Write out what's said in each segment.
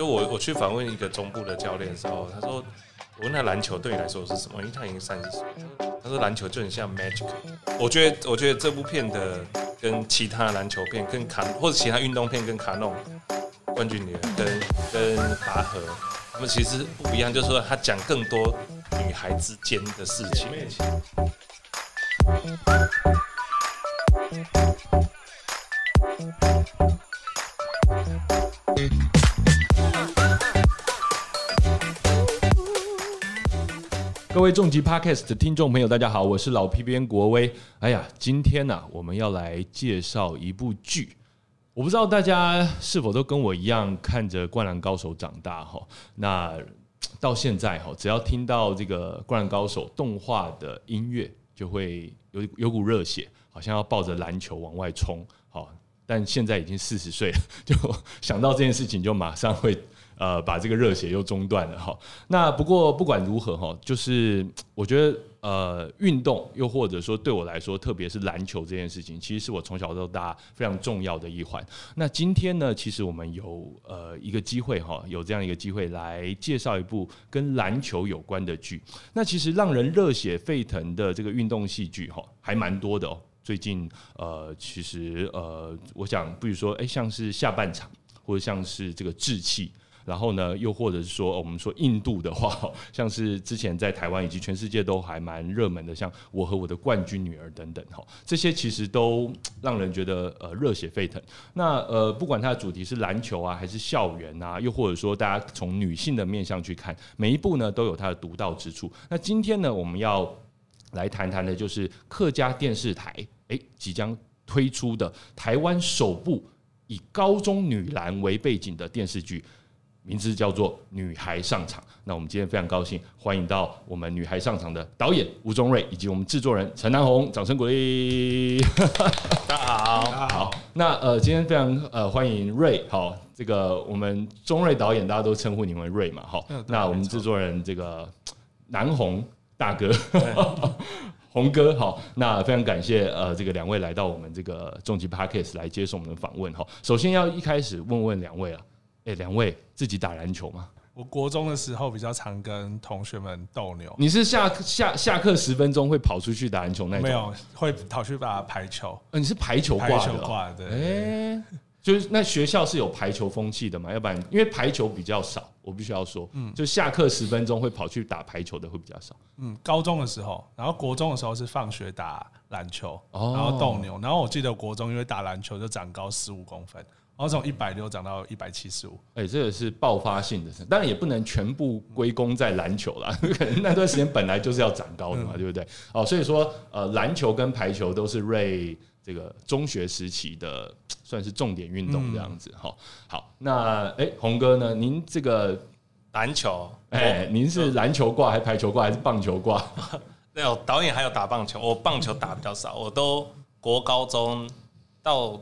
就我我去访问一个中部的教练的时候，他说，我问他篮球对你来说是什么？因为他已经三十岁，他说篮球就很像 magic。我觉得我觉得这部片的跟其他篮球片、跟卡或者其他运动片跟卡弄冠军女儿跟跟拔河，他们其实不一样，就是说他讲更多女孩之间的事情。各位重疾 Podcast 的听众朋友，大家好，我是老 P 边国威。哎呀，今天呢，我们要来介绍一部剧。我不知道大家是否都跟我一样看着《灌篮高手》长大哈？那到现在哈，只要听到这个《灌篮高手》动画的音乐，就会有有股热血，好像要抱着篮球往外冲。好，但现在已经四十岁了，就想到这件事情，就马上会。呃，把这个热血又中断了哈。那不过不管如何哈，就是我觉得呃，运动又或者说对我来说，特别是篮球这件事情，其实是我从小到大非常重要的一环。那今天呢，其实我们有呃一个机会哈，有这样一个机会来介绍一部跟篮球有关的剧。那其实让人热血沸腾的这个运动戏剧哈，还蛮多的哦。最近呃，其实呃，我想比如说，哎，像是下半场，或者像是这个志气。然后呢，又或者是说，我们说印度的话，像是之前在台湾以及全世界都还蛮热门的，像《我和我的冠军女儿》等等，哈，这些其实都让人觉得呃热血沸腾。那呃，不管它的主题是篮球啊，还是校园啊，又或者说大家从女性的面向去看，每一部呢都有它的独到之处。那今天呢，我们要来谈谈的就是客家电视台诶即将推出的台湾首部以高中女篮为背景的电视剧。名字叫做《女孩上场》。那我们今天非常高兴，欢迎到我们《女孩上场》的导演吴宗瑞以及我们制作人陈南红，掌声鼓励。大家好，大家好。那呃，今天非常呃欢迎瑞，好，这个我们宗瑞导演，大家都称呼你为瑞嘛，好。那我们制作人这个南红大哥，红哥，好。那非常感谢呃这个两位来到我们这个重疾 Parkes 来接受我们的访问，哈。首先要一开始问问两位啊。哎，两位自己打篮球吗？我国中的时候比较常跟同学们斗牛。你是下下下课十分钟会跑出去打篮球那种？没有，会跑去打排球。呃，你是排球挂的？对。哎，就是那学校是有排球风气的嘛？要不然，因为排球比较少，我必须要说，嗯，就下课十分钟会跑去打排球的会比较少。嗯，高中的时候，然后国中的时候是放学打篮球，然后斗牛。然后我记得国中因为打篮球就长高十五公分。然后从一百六涨到一百七十五，哎，这个是爆发性的，当然也不能全部归功在篮球啦，可能那段时间本来就是要长高的嘛，对不对？哦，所以说，呃，篮球跟排球都是瑞这个中学时期的算是重点运动这样子。哈，好，那哎，红哥呢？您这个篮球，哎，您是篮球挂还是排球挂还是棒球挂？没有，导演还有打棒球，我棒球打比较少，我都国高中到。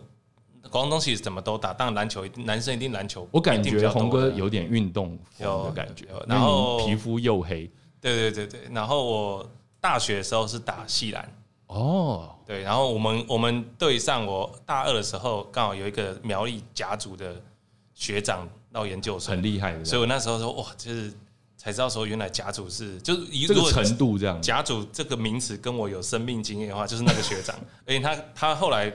广东其实怎么都打，当然篮球男生一定篮球。我感觉红哥有点运动的感觉，然后皮肤又黑。对对对对，然后我大学的时候是打系篮。哦，对，然后我们我们队上，我大二的时候刚好有一个苗栗甲组的学长到研究生，很厉害的，所以我那时候说哇，就是才知道说原来甲组是就是一个程度这样。甲组这个名词跟我有生命经验的话，就是那个学长，而且他他后来。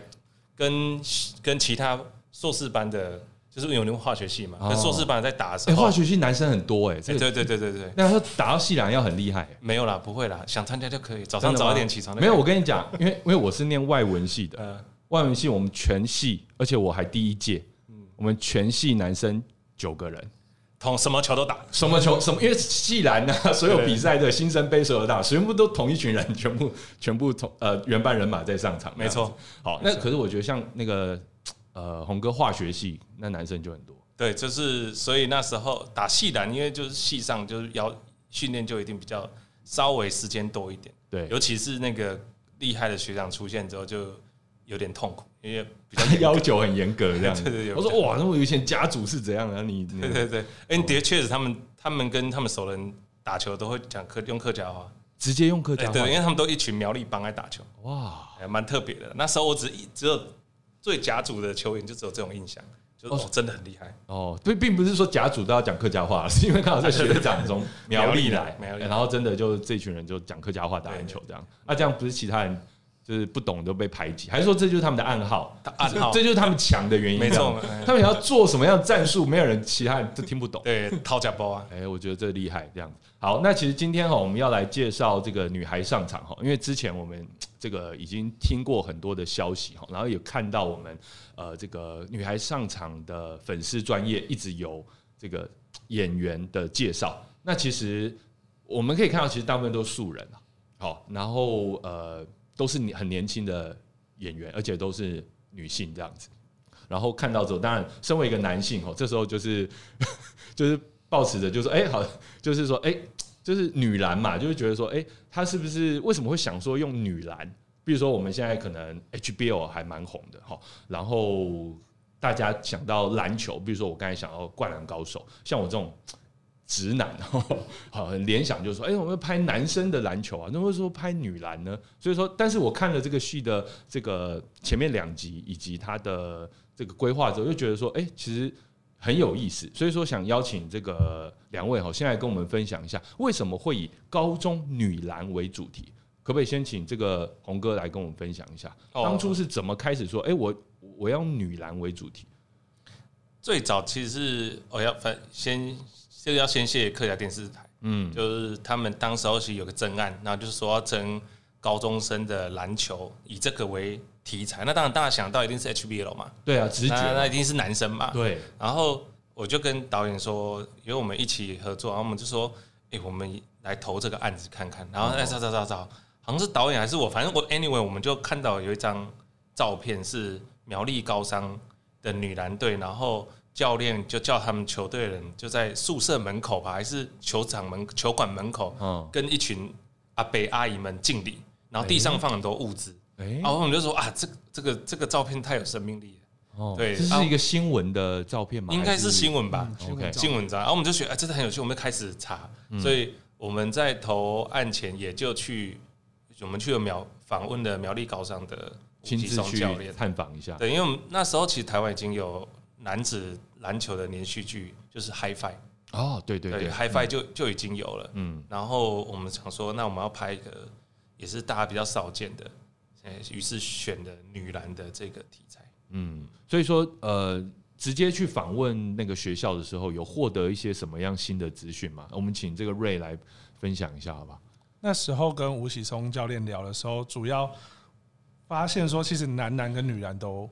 跟跟其他硕士班的，就是有那个化学系嘛，跟硕士班在打的时候，化学系男生很多哎，对对对对对对，那他打到系篮要很厉害，没有啦，不会啦，想参加就可以，早上早一点起床。没有，我跟你讲，因为因为我是念外文系的，外文系我们全系，而且我还第一届，我们全系男生九个人。同什么球都打，什么球什么，因为既然呢，所有比赛的新生杯所有打，全部都同一群人，全部 全部同呃原班人马在上场，没错。好，那可是我觉得像那个呃红哥化学系，那男生就很多。对，就是所以那时候打系篮，因为就是系上就是要训练就一定比较稍微时间多一点。对，尤其是那个厉害的学长出现之后，就有点痛苦。因为比较 要求很严格这样，对对对。我说哇，那我以前家族是怎样的？你 对对对，哎，的确实他们他们跟他们熟人打球都会讲客用客家话，直接用客家话，对，因为他们都一群苗栗帮来打球，哇，还蛮特别的。那时候我只只有最甲组的球员就只有这种印象，就是真的很厉害哦。对并不是说甲组都要讲客家话，是因为刚好在学长中苗栗来，然后真的就这群人就讲客家话打篮球这样。那这样不是其他人？就是不懂都被排挤，还是说这就是他们的暗号？暗号，这就是他们强的原因。没错，他们要做什么样的战术，没有人其他人都听不懂。对，掏假包啊！哎，我觉得这厉害。这样子，好，那其实今天哈，我们要来介绍这个女孩上场哈，因为之前我们这个已经听过很多的消息哈，然后也看到我们呃这个女孩上场的粉丝专业一直有这个演员的介绍。那其实我们可以看到，其实大部分都是素人啊。好，然后呃。都是很年轻的演员，而且都是女性这样子。然后看到之后，当然身为一个男性哦，这时候就是 就是抱持着，就是哎好，就是说哎，就是女篮嘛，就是觉得说哎，她是不是为什么会想说用女篮？比如说我们现在可能 HBO 还蛮红的哈，然后大家想到篮球，比如说我刚才想到灌篮高手，像我这种。直男，好，联想就是说，哎，我们拍男生的篮球啊，那为什么拍女篮呢？所以说，但是我看了这个戏的这个前面两集以及它的这个规划之后，就觉得说，哎，其实很有意思。所以说，想邀请这个两位哈，现在跟我们分享一下，为什么会以高中女篮为主题？可不可以先请这个红哥来跟我们分享一下，当初是怎么开始说，哎，我我要女篮为主题？最早其实是我要分先。这个要先谢客家电视台，嗯，就是他们当时候是有个争案，然后就是说要争高中生的篮球，以这个为题材。那当然大家想到一定是 HBL 嘛，对啊，直觉那一定是男生嘛，对。然后我就跟导演说，因为我们一起合作，然后我们就说，哎，我们来投这个案子看看。然后哎找找找找，好像是导演还是我，反正我 anyway 我们就看到有一张照片是苗栗高商的女篮队，然后。教练就叫他们球队人就在宿舍门口吧，还是球场门球馆门口，跟一群阿伯阿姨们敬礼，然后地上放很多物资，然后我们就说啊，这这个这个照片太有生命力了，哦，对，这是一个新闻的照片吗？应该是？新闻吧，OK，新闻照，然后我们就觉得哎，真的很有趣，我们就开始查，所以我们在投案前也就去，我们去了苗访问的苗栗高商的亲自去探访一下，对，因为我们那时候其实台湾已经有。男子篮球的连续剧就是《High Five》哦，对对对，《High Five》就就已经有了，嗯，然后我们想说，那我们要拍一个也是大家比较少见的，于是选的女篮的这个题材，嗯，所以说呃，直接去访问那个学校的时候，有获得一些什么样新的资讯吗？我们请这个瑞来分享一下，好吧？那时候跟吴喜松教练聊的时候，主要发现说，其实男篮跟女篮都。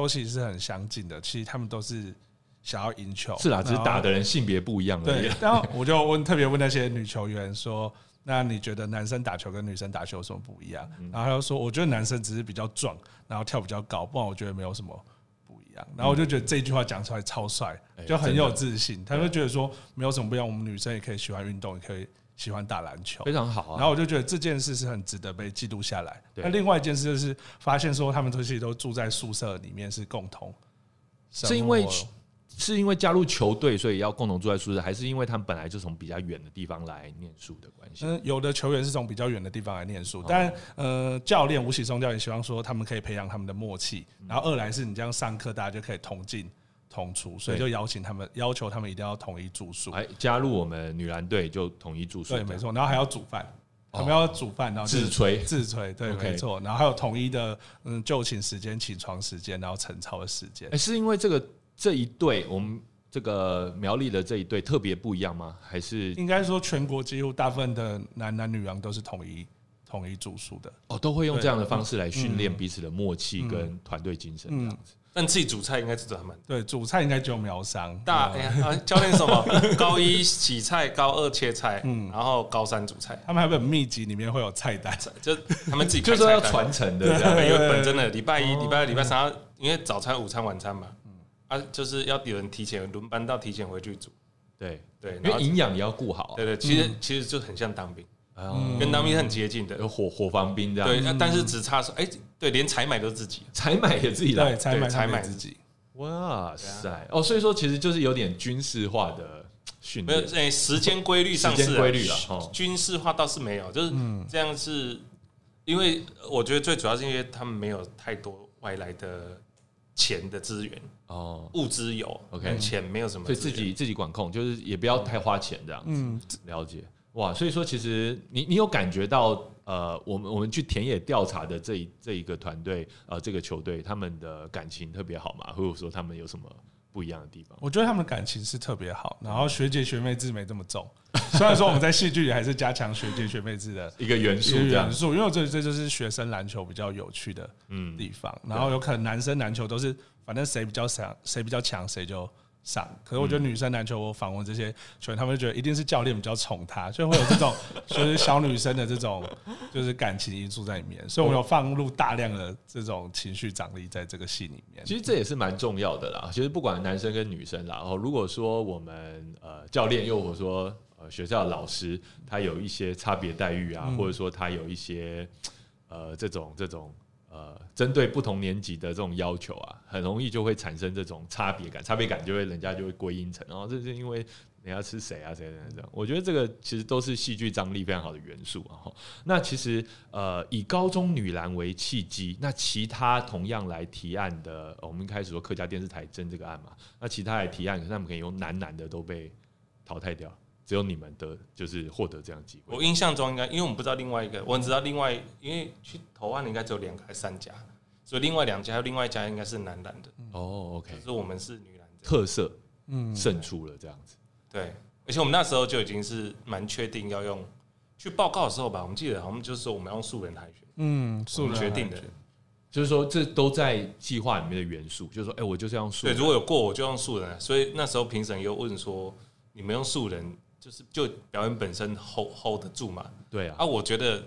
都其实是很相近的，其实他们都是想要赢球，是啊，只是打的人性别不一样而已。对，然后我就问，特别问那些女球员说：“那你觉得男生打球跟女生打球有什么不一样？”然后他就说：“我觉得男生只是比较壮，然后跳比较高，不然我觉得没有什么不一样。”然后我就觉得这句话讲出来超帅，就很有自信。他就觉得说没有什么不一样，我们女生也可以喜欢运动，也可以。喜欢打篮球，非常好啊。然后我就觉得这件事是很值得被记录下来。那另外一件事就是发现说，他们这些都住在宿舍里面，是共同。是因为是因为加入球队，所以要共同住在宿舍，还是因为他们本来就从比较远的地方来念书的关系？嗯，有的球员是从比较远的地方来念书，但呃，教练吴启松教练希望说，他们可以培养他们的默契。然后二来是你这样上课，大家就可以同进。同出，所以就邀请他们，要求他们一定要统一住宿。哎，加入我们女篮队就统一住宿。对，没错。然后还要煮饭，他们要煮饭，然后自炊，自炊。对，没错。然后还有统一的嗯就寝时间、起床时间，然后晨操的时间。哎，是因为这个这一队，我们这个苗栗的这一队特别不一样吗？还是应该说全国几乎大部分的男男女郎都是统一统一住宿的？哦，都会用这样的方式来训练彼此的默契跟团队精神这样子。但自己煮菜应该是他们对煮菜应该就苗商大啊教练什么？高一洗菜高二切菜嗯。然后高三煮菜。他们还有秘籍里面会有菜单。就他们自己就是要传承的这样。因为本真的礼拜一礼拜二礼拜三因为早餐午餐晚餐嘛。嗯啊就是要有人提前轮班到提前回去煮。对。对因为营养也要顾好对对其实其实就很像当兵。跟当兵很接近的，有火火防兵这样。对，但是只差说，哎，对，连采买都自己，采买也自己来，采买采买自己。哇塞，哦，所以说其实就是有点军事化的训练，没有，哎，时间规律上是规律了，军事化倒是没有，就是这样是，因为我觉得最主要是因为他们没有太多外来的钱的资源，哦，物资有 OK 但钱没有什么所，以自己自己管控，就是也不要太花钱这样子。嗯，了解。哇，所以说其实你你有感觉到呃，我们我们去田野调查的这一这一个团队呃，这个球队他们的感情特别好嘛，或者说他们有什么不一样的地方？我觉得他们的感情是特别好，然后学姐学妹制没这么重。虽然说我们在戏剧里还是加强学姐学妹制的一个元素元，素，因为这这就是学生篮球比较有趣的嗯，地方。然后有可能男生篮球都是反正谁比较强，谁比较强谁就上。可是我觉得女生篮球，我访问这些球员，他们就觉得一定是教练比较宠她，所以会有这种 就是小女生的这种就是感情因素在里面。所以我们有放入大量的这种情绪张力在这个戏里面。其实这也是蛮重要的啦。其实不管男生跟女生啦，然后如果说我们呃教练，又或者说呃学校的老师，他有一些差别待遇啊，嗯或者说他有一些呃这种这种呃针对不同年级的这种要求啊，很容易就会产生这种差别感，差别感就会人家就会归因成，然后这是因为人家是谁啊谁谁谁。我觉得这个其实都是戏剧张力非常好的元素啊。那其实呃，以高中女篮为契机，那其他同样来提案的，我们一开始说客家电视台争这个案嘛，那其他来提案，可是他们可以用男男的都被淘汰掉，只有你们的就是获得这样机会。我印象中应该，因为我们不知道另外一个，我只知道另外，因为去投案的应该只有两个还是三家，所以另外两家还有另外一家应该是男篮的，哦，OK，可是我们是女篮的，特色嗯，胜出了这样子。对，而且我们那时候就已经是蛮确定要用去报告的时候吧，我们记得好像就是说我们要用素人海选，嗯，我素人们决定的。就是说，这都在计划里面的元素。就是说，哎、我就是要用素对，如果有过我就用素人，所以那时候评审又问说，你们用素人就是就表演本身 hold hold 得住嘛？对啊，啊，我觉得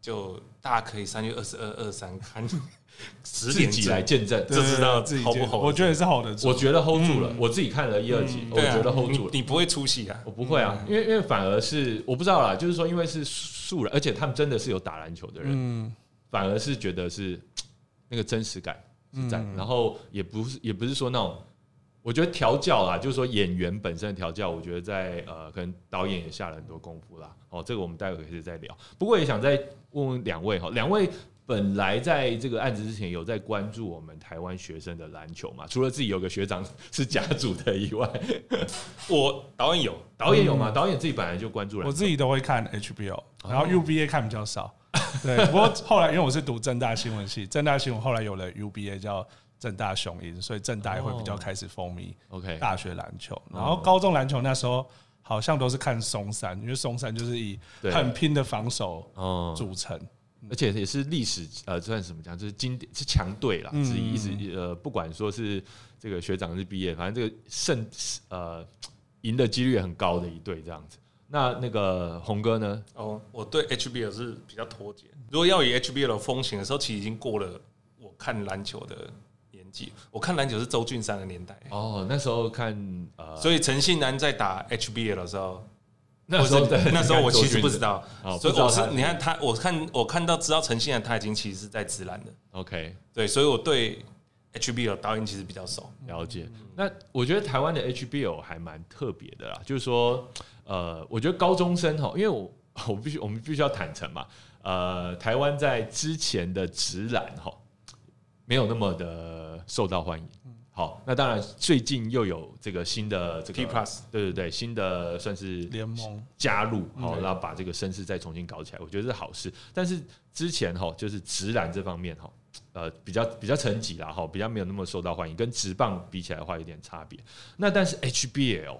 就大家可以三月二十二、二三看 十自己点整来见证。就知道自己 hold 不接 hold 我觉得是 hold 得住。我觉得 hold 住了，我自己看了一二集，我觉得 hold 住了。你不会出戏啊？我不会啊，因为因为反而是我不知道啦，就是说，因为是素人，而且他们真的是有打篮球的人，嗯，反而是觉得是 那个真实感是在，嗯然后也不是也不是说那种，我觉得调教啦，就是说演员本身的调教，我觉得在呃，可能导演也下了很多功夫啦。哦，这个我们待会可以再聊。不过也想再问问两位哈，两位本来在这个案子之前有在关注我们台湾学生的篮球嘛？除了自己有个学长是甲组的以外，我导演有，导演有吗？导演自己本来就关注篮球，我自己都会看 HBO，然后哦 UBA 看比较少。对，不过后来因为我是读正大新闻系，正大新闻后来有了 UBA 叫正大雄鹰，所以正大也会比较开始风靡 OK 大学篮球。然后高中篮球那时候好像都是看松山，因为松山就是以很拼的防守哦，组成。而且也是历史呃，算什么讲，就是经典是强队啦，嗯之一，一直呃，不管说是这个学长是毕业，反正这个胜呃赢的几率也很高的一队这样子。那那个红哥呢？哦，我对 HBL 是比较脱节。如果要以 HBL 的风行的时候，其实已经过了我看篮球的年纪。我看篮球是周俊山的年代，哦，那时候看呃，所以陈信南在打 HBL 的时候，那时候那时候我其实不知道。哦，所以我是你看他，我看我看到知道陈信南他已经其实是在直篮的，OK 对，所以我对 HBL 导演其实比较熟。了解。那我觉得台湾的 HBL 还蛮特别的啦，就是说呃，我觉得高中生哈，因为我 我必须我们必须要坦诚嘛，呃，台湾在之前的直男哈没有那么的受到欢迎。好，那当然最近又有这个新的这个 T plus 对对对，新的算是联盟加入，好，嗯然后把这个声势再重新搞起来，我觉得是好事。但是之前哈，就是直男这方面哈，呃，比较比较沉寂啦哈，比较没有那么受到欢迎，跟直棒比起来的话有点差别。那但是 HBL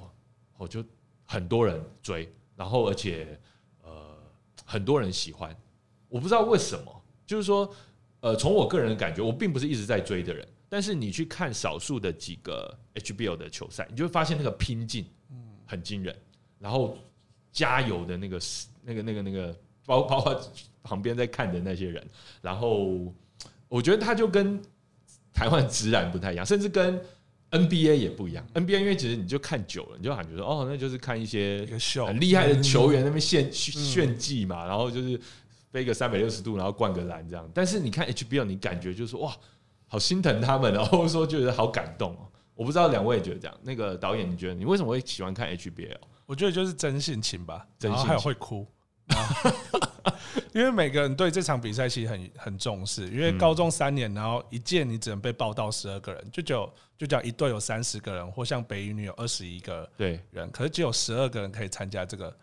我就很多人追，然后而且呃很多人喜欢，我不知道为什么，就是说呃从我个人的感觉，我并不是一直在追的人。但是你去看少数的几个 HBL 的球赛，你就会发现那个拼劲，很惊人。然后加油的那个、那个、那个、那个，包包括旁边在看的那些人，然后我觉得他就跟台湾直男不太一样，甚至跟 NBA 也不一样。NBA 因为其实你就看久了，你就感觉说哦，那就是看一些很厉害的球员那边炫炫技嘛，然后就是飞个三百六十度，然后灌个篮这样。但是你看 HBL，你感觉就是哇，好心疼他们，然后说觉得好感动哦。我不知道两位也觉得这样。那个导演，你觉得你为什么会喜欢看 HBL？我觉得就是真性情吧，真性情还有会哭，因为每个人对这场比赛其实很很重视，因为高中三年，然后一届你只能被报到十二个人，就只有就讲一队有三十个人，或像北一女有二十一个对人，可是只有十二个人可以参加这个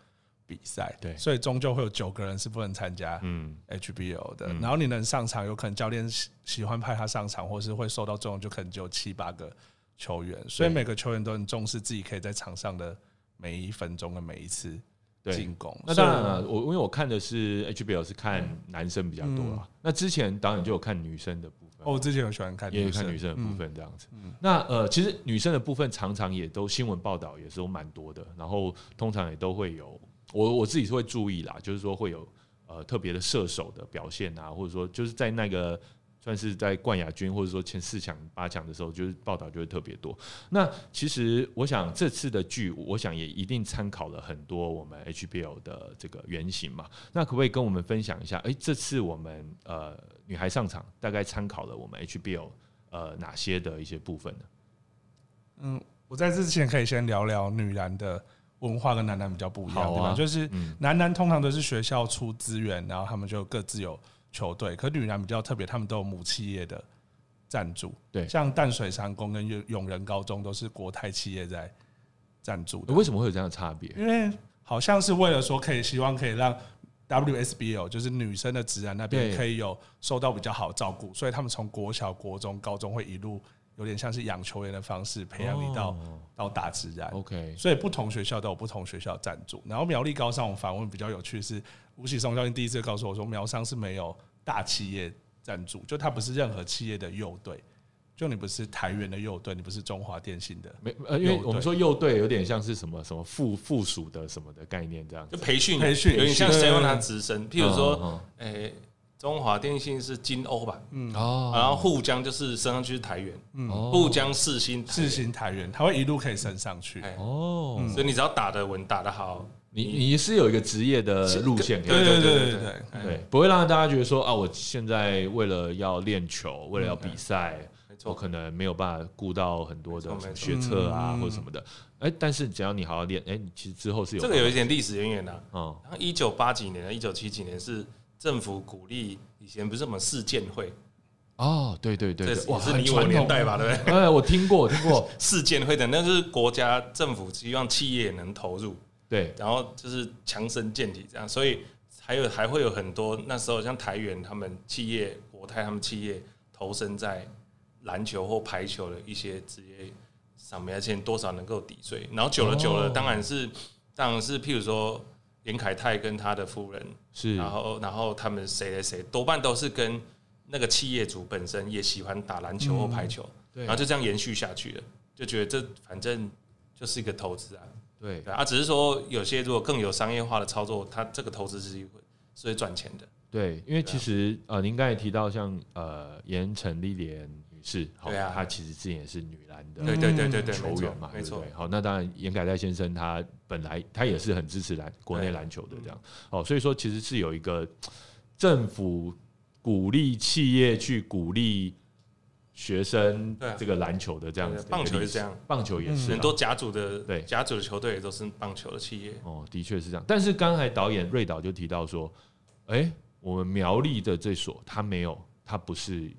比赛，对。所以终究会有九个人是不能参加嗯。HBO 的。然后你能上场，有可能教练喜喜欢派他上场，或是会受到重用，就可能只有七八个球员，所以每个球员都很重视自己可以在场上的每一分钟的每一次对。进攻。那当然了，我因为我看的是 HBO 是看男生比较多啦。那之前导演就有看女生的部分，哦，我之前有喜欢看也有女生，看女生的部嗯分这样子。那呃，其实女生的部分常常也都新闻报道也是有蛮多的，然后通常也都会有我我自己是会注意啦，就是说会有呃特别的射手的表现啊，或者说就是在那个。算是在冠亚军或者说前四强、八强的时候，就是报道就会特别多。那其实我想这次的剧，我想也一定参考了很多我们 HBO 的这个原型嘛。那可不可以跟我们分享一下？诶，这次我们呃女孩上场大概参考了我们 HBO 呃哪些的一些部分呢？嗯，我在这之前可以先聊聊女篮的文化跟男男比较不一样，对吧？就是男男通常都是学校出资源，然后他们就各自有球队，可女篮比较特别，他们都有母企业的赞助，对。像淡水长工跟永永仁高中都是国泰企业在赞助的，为什么会有这样的差别？因为好像是为了说可以希望可以让 WSBL 就是女生的职篮那边可以有受到比较好的照顾，所以他们从国小、国中、高中会一路有点像是养球员的方式培养你到、哦到大自然。OK，所以不同学校都有不同学校赞助。然后苗栗高商我们访问比较有趣的是，吴喜松教练第一次告诉我说，苗商是没有大企业赞助，就他不是任何企业的右队，就你不是台元的右队，你不是中华电信的。没呃，因为右我们说右队有点像是什么什么附附属的什么的概念这样子就。培训培训有点像对 seven 它直升，譬如说，嗯诶，中华电信是金欧吧，嗯，哦，然后沪江就是升上去是台元，嗯。沪江世新台世元，新台元，它会一路可以升上去。哎。哦，嗯所以你只要打得稳，打得好，你你是有一个职业的路线对对对？对对不会让大家觉得说啊，我现在为了要练球，为了要比赛，我，可能没有办法顾到很多的学测啊嗯。或者什么的。哎，但是只要你好好练，哎，你其实之后是有这个有一点历史渊源的。嗯。然后一九八几年、一九七几年是政府鼓励，以前不是什么事件会，哦，对对对哇，是你我很传统。年代吧，对不对？哎，我听过，我听过，事件会的那就是国家政府希望企业也能投入，对，然后就是强身健体这样，所以还有还会有很多那时候像台元他们企业、国泰他们企业投身在篮球或排球的一些职业上面，而且多少能够抵税。然后久了久了，哦。当然是当然是譬如说连凯泰跟他的夫人，是，然后然后他们谁谁谁多半都是跟那个企业主本身也喜欢打篮球或排球，对然后就这样延续下去了，就觉得这反正就是一个投资啊。对对啊，只是说有些如果更有商业化的操作，它这个投资是会是会赚钱的。对，因为其实呃，您刚才提到像呃严陈丽莲女士，好对啊。她其实之前也是女篮的对对对对对，球员嘛，没错。好，那当然严改泰先生他本来他也是很支持篮国内篮球的这样，哦，所以说其实是有一个政府鼓励企业去鼓励学生对啊。这个篮球的这样棒球是这样，棒球也是啊。很多甲组的对。甲组的球队也都是棒球的企业。哦，的确是这样。但是刚才导演瑞导就提到说，哎、我们苗栗的这所他没有，他不是，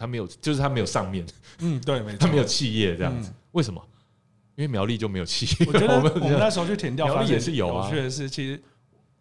他没有，就是他没有上面，嗯，对，没错。他没有企业这样子。嗯。为什么？因为苗栗就没有企业。我觉得 我们我们那时候去填掉，苗栗也是有啊。确实是，其实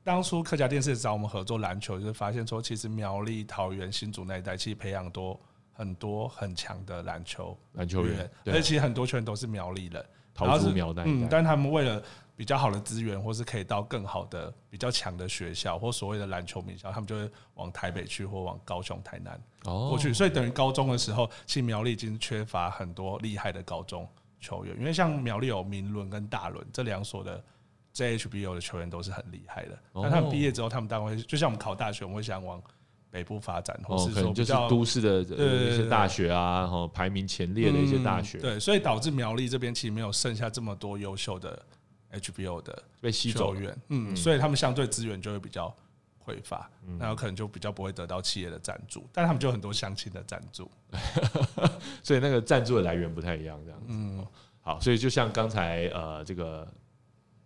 当初客家电视找我们合作篮球，就是发现说，其实苗栗、桃园、新竹那一带，其实培养多很多很强的篮球篮球员，而且其实很多球员都是苗栗人，然桃竹苗那一嗯，但他们为了比较好的资源，或是可以到更好的、比较强的学校或所谓的篮球名校，他们就会往台北去，或往高雄、台南哦过去。所以等于高中的时候，其实苗栗已经缺乏很多厉害的高中球员，因为像苗栗有明伦跟大伦这两所的 JHBO 的球员都是很厉害的。哦那他们毕业之后，他们当然会就像我们考大学，我们会想往北部发展，或哦，是可能就是都市的一些大学啊，然后排名前列的一些大学嗯对，所以导致苗栗这边其实没有剩下这么多优秀的 HBO 的被吸走了。球员，嗯，所以他们相对资源就会比较匮乏，嗯那有可能就比较不会得到企业的赞助，但他们就很多相亲的赞助，所以那个赞助的来源不太一样，这样子。嗯，好，所以就像刚才呃这个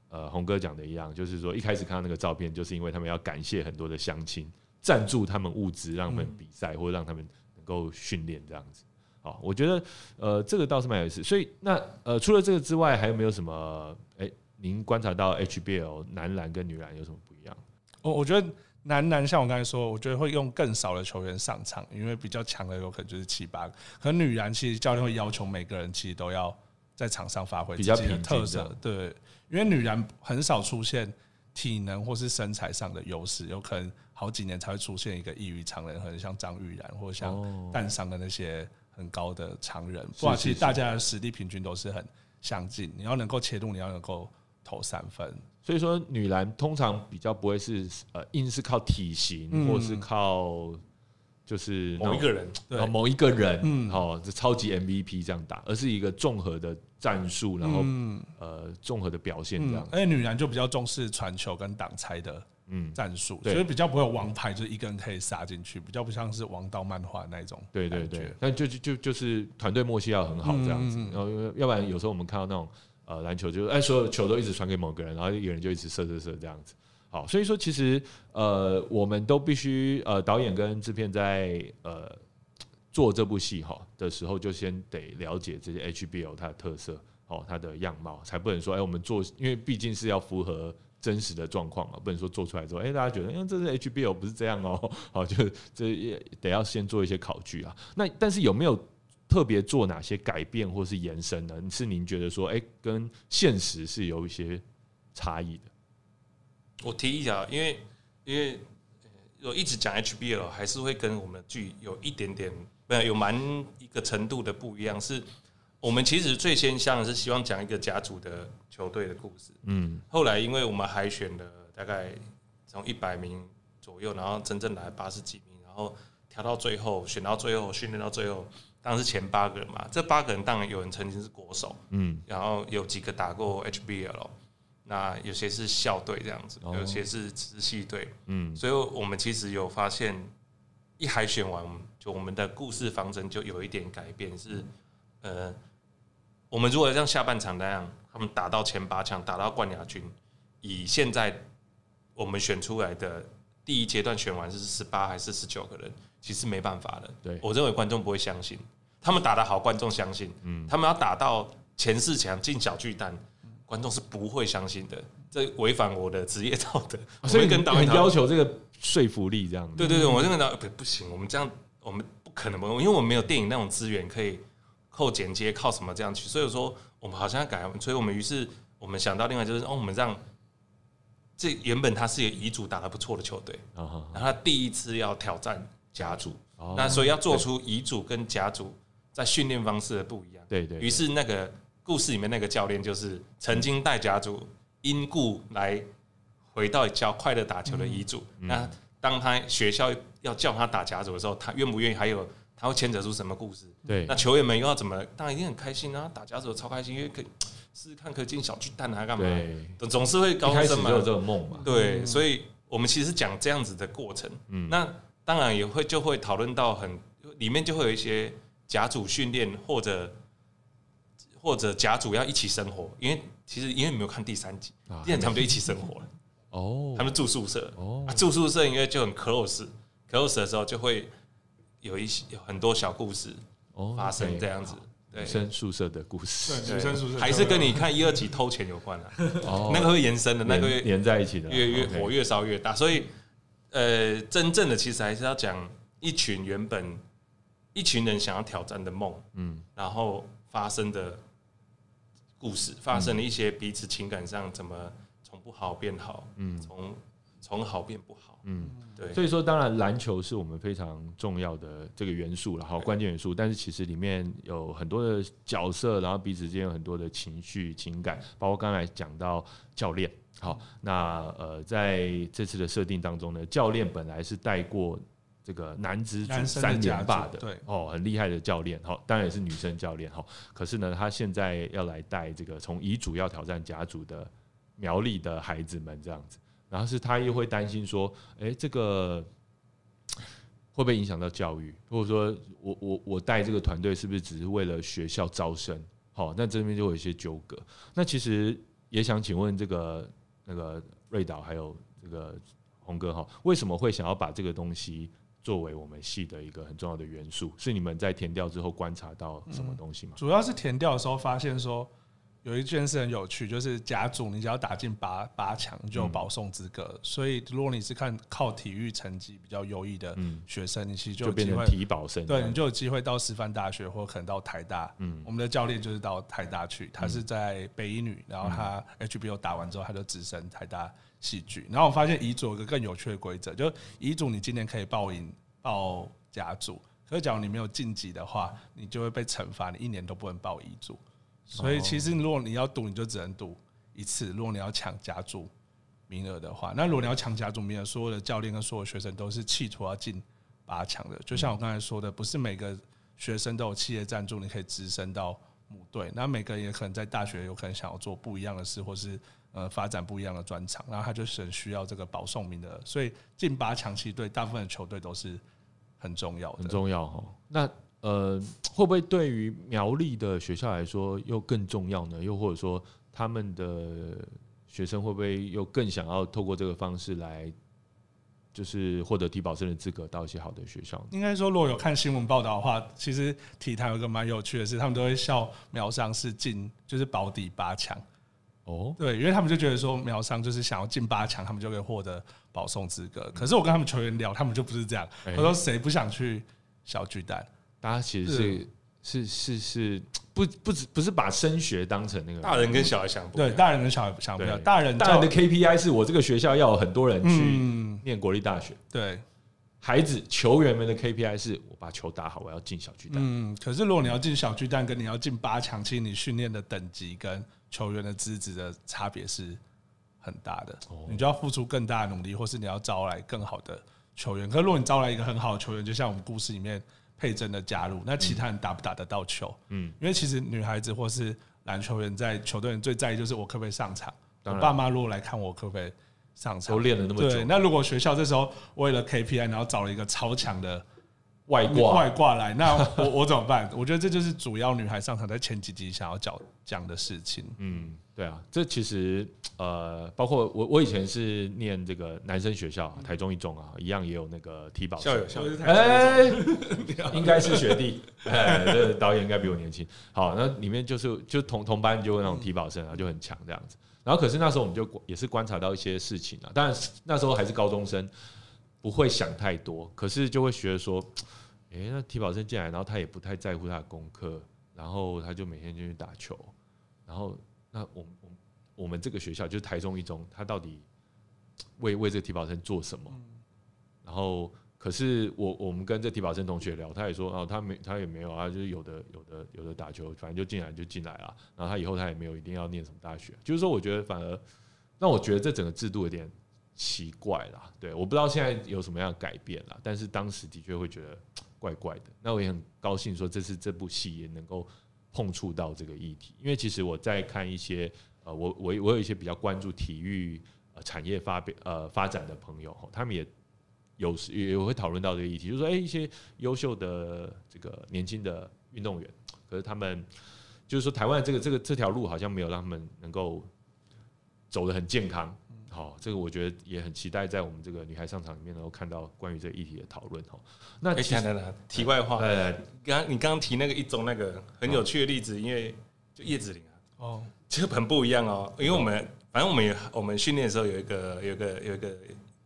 呃红哥讲的一样，就是说一开始看到那个照片，就是因为他们要感谢很多的相亲赞助他们物资，让他们比赛、或者让他们能够训练这样子。好，我觉得呃这个倒是蛮有意思。所以那呃除了这个之外，还有没有什么？哎、您观察到 HBL 男篮跟女篮有什么不一样？我我觉得男篮像我刚才说，我觉得会用更少的球员上场，因为比较强的有可能就是七八个。可能女篮其实教练会要求每个人其实都要在场上发挥比较自己的平特色对，因为女篮很少出现体能或是身材上的优势，有可能好几年才会出现一个异于常人，可能像张玉然或者像哦淡上的那些很高的常人，不然其实大家的实力平均都是很相近。你要能够切入，你要能够投三分，所以说，女篮通常比较不会是呃，硬是靠体型，嗯。或是靠就是某一个人，对某一个人，嗯哦，这超级 MVP 这样打，而是一个综合的战术，然后嗯呃综合的表现这样嗯，。而且女篮就比较重视传球跟挡拆的嗯，战术，所以比较不会有王牌，就是一个人可以杀进去，比较不像是王道漫画那一种对对对，但就就就就是团队默契要很好这样子然后要不然有时候我们看到那种呃篮球就是哎所有球都一直传给某个人，然后一个人就一直射射射这样子。好，所以说其实呃我们都必须呃导演跟制片在呃做这部戏哈的时候，就先得了解这些 HBO 它的特色哦它的样貌，才不能说哎我们做，因为毕竟是要符合。真实的状况啊，不能说做出来之后，哎、大家觉得，因、为这是 HBO 不是这样哦，好，就这也得要先做一些考据啊。那但是有没有特别做哪些改变或是延伸呢？是您觉得说，哎、跟现实是有一些差异的？我提一下，因为因为呃我一直讲 HBL，还是会跟我们的剧有一点点，不有蛮一个程度的不一样。是我们其实最先向的是希望讲一个甲组的球队的故事，嗯后来因为我们海选了大概从一百名左右，然后真正来八十几名，然后调到最后，选到最后，训练到最后，当然是前八个人嘛。这八个人当然有人曾经是国手，嗯然后有几个打过 HBL，那有些是校队这样子，哦有些是直系队，嗯所以我们其实有发现，一海选完，就我们的故事方针就有一点改变，是呃，我们如果像下半场那样，他们打到前八强，打到冠亚军，以现在我们选出来的第一阶段选完是十八还是十九个人，其实没办法的。对我认为观众不会相信，他们打得好，观众相信，嗯他们要打到前四强进小巨蛋。观众是不会相信的，这违反我的职业道德。我所以跟导演要求这个说服力这样子。对对对，我认为导不不行，我们这样我们不可能不，因为我们没有电影那种资源可以靠剪接靠什么这样去，所以说我们好像要改，所以我们于是我们想到另外就是哦，我们让这原本他是一个乙组打得不错的球队，然后他第一次要挑战甲组，哦那所以要做出乙组跟甲组在训练方式的不一样。对对，于是那个故事里面那个教练就是曾经带甲组因故来回到教快乐打球的乙组。嗯那当他学校要叫他打甲组的时候，他愿不愿意？还有他会牵扯出什么故事？对那球员们又要怎么？当然一定很开心啊！打甲组超开心，因为可以试试看可以进小巨蛋啊，干嘛？对，总总是会高升嘛开始就。有这个梦嘛。对，所以我们其实讲这样子的过程，嗯那当然也会就会讨论到很里面就会有一些甲组训练或者或者甲组要一起生活，因为其实因为你没有看第三集，啊第三集他们就一起生活了，哦。他们住宿舍，哦。啊、住宿舍因为就很 close close 的时候就会有一些有很多小故事哦发生这样子女。生宿舍的故事。对女生宿舍还是跟你看一二集偷钱有关啊，哦。那个会延伸的，那个连在一起的，越越火越烧越大，所以呃，真正的其实还是要讲一群原本一群人想要挑战的梦，嗯。然后发生的故事，发生了一些彼此情感上怎么从不好变好，嗯。从从好变不好，嗯。对，所以说，当然篮球是我们非常重要的这个元素了，好关键元素。但是其实里面有很多的角色，然后彼此之间有很多的情绪、情感，包括刚才讲到教练。好，那呃，在这次的设定当中呢，教练本来是带过这个男子组三甲连霸的，对哦，很厉害的教练。好，当然也是女生教练。好，可是呢，他现在要来带这个从乙组要挑战甲组的苗栗的孩子们这样子。然后是他又会担心说，哎、这个会不会影响到教育？或者说我我我带这个团队是不是只是为了学校招生？好，那这边就会有一些纠葛。那其实也想请问这个那个瑞导还有这个红哥哈，为什么会想要把这个东西作为我们系的一个很重要的元素？是你们在填调之后观察到什么东西吗？主要是填调的时候发现说，有一件事很有趣，就是甲组你只要打进八八强就有保送资格，所以如果你是看靠体育成绩比较优异的嗯，学生，你其实就就变成体保生，对，你就有机会到师范大学或可能到台大。嗯我们的教练就是到台大去，他是在北一女，然后他嗯 HBO 打完之后，他就直升台大戏剧。然后我发现乙组有个更有趣的规则，就乙组你今年可以报赢报甲组，可是假如你没有晋级的话，你就会被惩罚，你一年都不能报乙组。所以其实如果你要赌，你就只能赌一次。如果你要抢甲组名额的话，那如果你要抢甲组名额，所有的教练跟所有学生都是企图要进八强的。就像我刚才说的，不是每个学生都有企业赞助，你可以直升到母队。那每个人也可能在大学有可能想要做不一样的事，或是呃发展不一样的专长，然后他就是很需要这个保送名额。所以进八强其实对大部分的球队都是很重要很。重要哈。那呃，会不会对于苗栗的学校来说又更重要呢？又或者说他们的学生会不会又更想要透过这个方式来，就是获得体保生的资格，到一些好的学校呢？应该说，如果有看新闻报道的话，其实体坛有个蛮有趣的是，他们都会笑苗商是进就是保底八强，哦，对，因为他们就觉得说苗商就是想要进八强，他们就可以获得保送资格。可是我跟他们球员聊，他们就不是这样，哎他说谁不想去小巨蛋？大家其实是是是是不不只不是把升学当成那个大人跟小孩想不一对，样大人跟小孩想不要，对大人大人的 KPI 是我这个学校要有很多人去嗯，念国立大学，对，孩子球员们的 KPI 是我把球打好，我要进小巨蛋。嗯。可是如果你要进小巨蛋，跟你要进八强，其实你训练的等级跟球员的资质的差别是很大的。哦你就要付出更大的努力，或是你要招来更好的球员。可是如果你招来一个很好的球员，就像我们故事里面佩珍的加入，那其他人打不打得到球？嗯，因为其实女孩子或是篮球员在球队最在意就是我可不可以上场。我爸妈如果来看我可不可以上场。都，练了那么对，久，那如果学校这时候为了 KPI，然后找了一个超强的外挂外挂来，那我 我怎么办？我觉得这就是主要女孩上场在前几集想要讲讲的事情。嗯，对啊，这其实呃，包括我我以前是念这个男生学校，台中一中啊，一样也有那个体保生校友校友，哎，应该是学弟，哎，这个导演应该比我年轻。好，那里面就是就同同班就有那种体保生啊，就很强这样子。然后可是那时候我们就也是观察到一些事情啊，当然那时候还是高中生，不会想太多，可是就会觉得说，诶，那体保生进来，然后他也不太在乎他的功课，然后他就每天就去打球，然后那我们我们我们这个学校就是台中一中，他到底 为为这个体保生做什么？然后可是我我们跟这体保生同学聊，他也说哦，他没他也没有啊，就是有的有的有的打球，反正就进来就进来了。然后他以后他也没有一定要念什么大学，就是说我觉得反而让我觉得这整个制度有点奇怪啦。对，我不知道现在有什么样的改变啦，但是当时的确会觉得怪怪的。那我也很高兴说这次这部戏也能够碰触到这个议题，因为其实我在看一些呃，我我我有一些比较关注体育产业发表呃发展的朋友，他们也。有时也会讨论到这个议题，就是说，哎、一些优秀的这个年轻的运动员，可是他们就是说，台湾这个这个这条路好像没有让他们能够走得很健康。好、这个我觉得也很期待在我们这个女孩上场里面能够看到关于这个议题的讨论。哈，那哎，其实等等等，题外话，呃，刚刚你刚刚提那个一中那个很有趣的例子，因为就叶子玲啊，哦，这个很不一样哦，因为我们反正我们也我们训练的时候有一个有一个有一个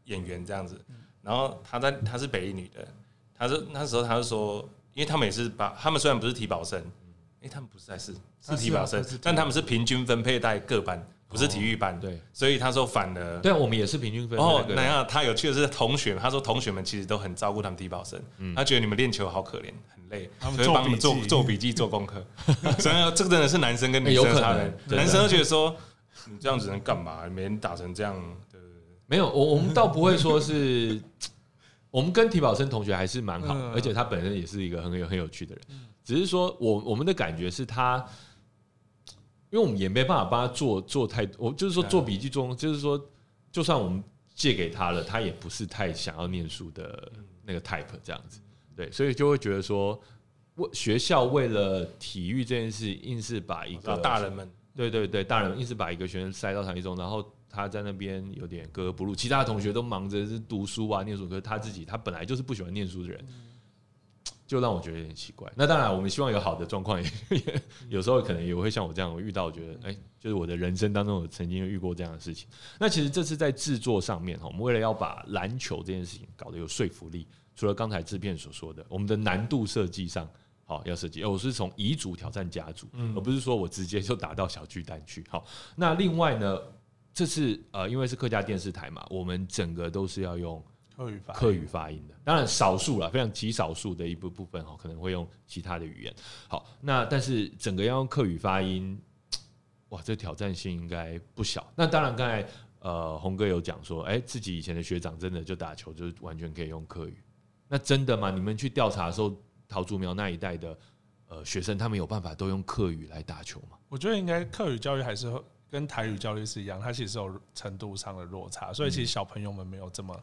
演员这样子，然后她在她是北一女的，她是那时候她是说，因为他们也是把他们虽然不是体保生，哎，他们不是还是是体保生但他们是平均分配在各班，不是体育班，对所以他说反了。对，我们也是平均分哦，那他有趣的是同学，他说同学们其实都很照顾他们体保生，他觉得你们练球好可怜，很累，他们所以帮你们做做笔记做功课。所以这个真的是男生跟女生差人，真的男生都觉得说你这样子能干嘛？每天打成这样，对没有，我我们倒不会说是，我们跟体保生同学还是蛮好而且他本身也是一个很有很有趣的人。只是说我我们的感觉是他，因为我们也没办法帮他做做太，我就是说做笔记中，就是说，就算我们借给他了，他也不是太想要念书的那个 type 这样子。对，所以就会觉得说，为学校为了体育这件事，硬是把一个大人们。对对对，大人硬是把一个学生塞到场地中，然后他在那边有点格格不入，其他同学都忙着是读书啊、念书，可是他自己他本来就是不喜欢念书的人，就让我觉得有点奇怪。那当然，我们希望有好的状况，也 也有时候可能也会像我这样，我遇到我觉得，哎、就是我的人生当中我曾经遇过这样的事情。那其实这次在制作上面哈，我们为了要把篮球这件事情搞得有说服力，除了刚才制片所说的，我们的难度设计上。好，要设计。我是从乙组挑战甲组，而不是说我直接就打到小巨蛋去。好，那另外呢，这次呃，因为是客家电视台嘛，我们整个都是要用客语发音的。当然，少数了，非常极少数的一部部分哈，可能会用其他的语言。好，那但是整个要用客语发音，哇，这挑战性应该不小。那当然，刚才呃红哥有讲说，哎、自己以前的学长真的就打球就是完全可以用客语。那真的吗？你们去调查的时候，桃竹苗那一代的呃学生，他们有办法都用客语来打球吗？我觉得应该客语教育还是跟台语教育是一样，它其实有程度上的落差，所以其实小朋友们没有这么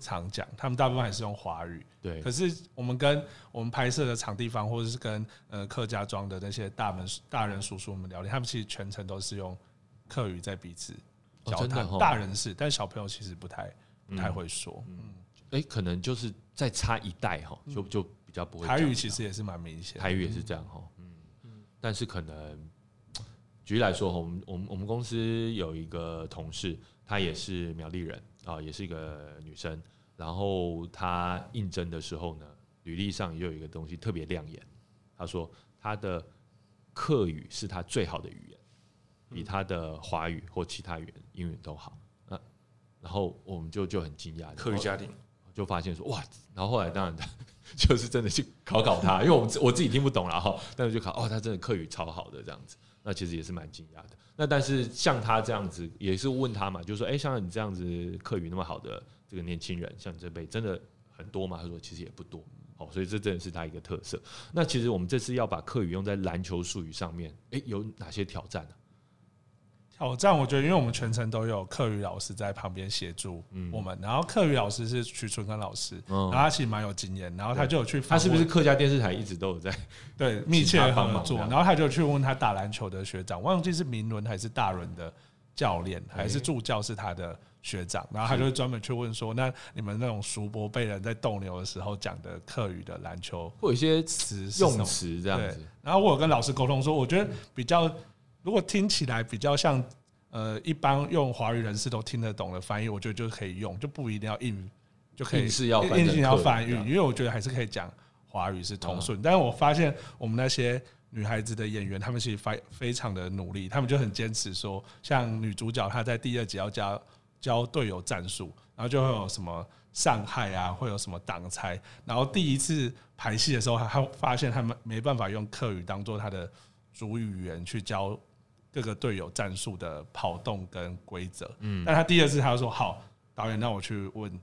常讲，他们大部分还是用华语。对可，是我们跟我们拍摄的场地方，或者是跟呃客家庄的那些大门大人叔叔们聊天，他们其实全程都是用客语在彼此交谈。大人是，但小朋友其实不太不太会说。哎、可能就是再差一代哈，就就比较不会台讲语其实也是蛮明显的。台语也是这样哈，嗯，但是可能举例来说，我们我们我们公司有一个同事，她也是苗栗人啊，也是一个女生，然后她应征的时候呢，履历上也有一个东西特别亮眼，她说她的客语是她最好的语言，比她的华语或其他语言英语都好。那然后我们就就很惊讶，客语家庭，就发现说哇，然后后来当然 就是真的去考考他，因为我们我自己听不懂了哈，但是就考哦，他真的课语超好的这样子，那其实也是蛮惊讶的。那但是像他这样子，也是问他嘛，就说，哎、像你这样子课余那么好的这个年轻人，像你这辈真的很多吗？他说其实也不多。好，所以这真的是他一个特色。那其实我们这次要把课余用在篮球术语上面，哎、有哪些挑战呢、挑战，我觉得因为我们全程都有课余老师在旁边协助我们，然后课余老师是徐春根老师，嗯。然后他其实蛮有经验，然后他就有去，他是不是客家电视台一直都有在？对密切合作？然后他就去问他打篮球的学长，忘记是明伦还是大伦的教练，还是助教是他的学长，然后他就会专门去问说，那你们那种熟伯被人在斗牛的时候讲的课余的篮球会有一些词用词这样子？，然后我有跟老师沟通说，我觉得比较，如果听起来比较像呃一般用华语人士都听得懂的翻译，我觉得就可以用，就不一定要硬就可以硬是要硬是要翻译，因为我觉得还是可以讲华语是通顺。但是我发现我们那些女孩子的演员，她们其实非非常的努力，她们就很坚持说，像女主角她在第二集要教教队友战术，然后就会有什么上害啊，会有什么挡拆，然后第一次排戏的时候，还还发现他们没办法用客语当做他的主语言去教各个队友战术的跑动跟规则。嗯，但他第二次他就说好，导演让我去问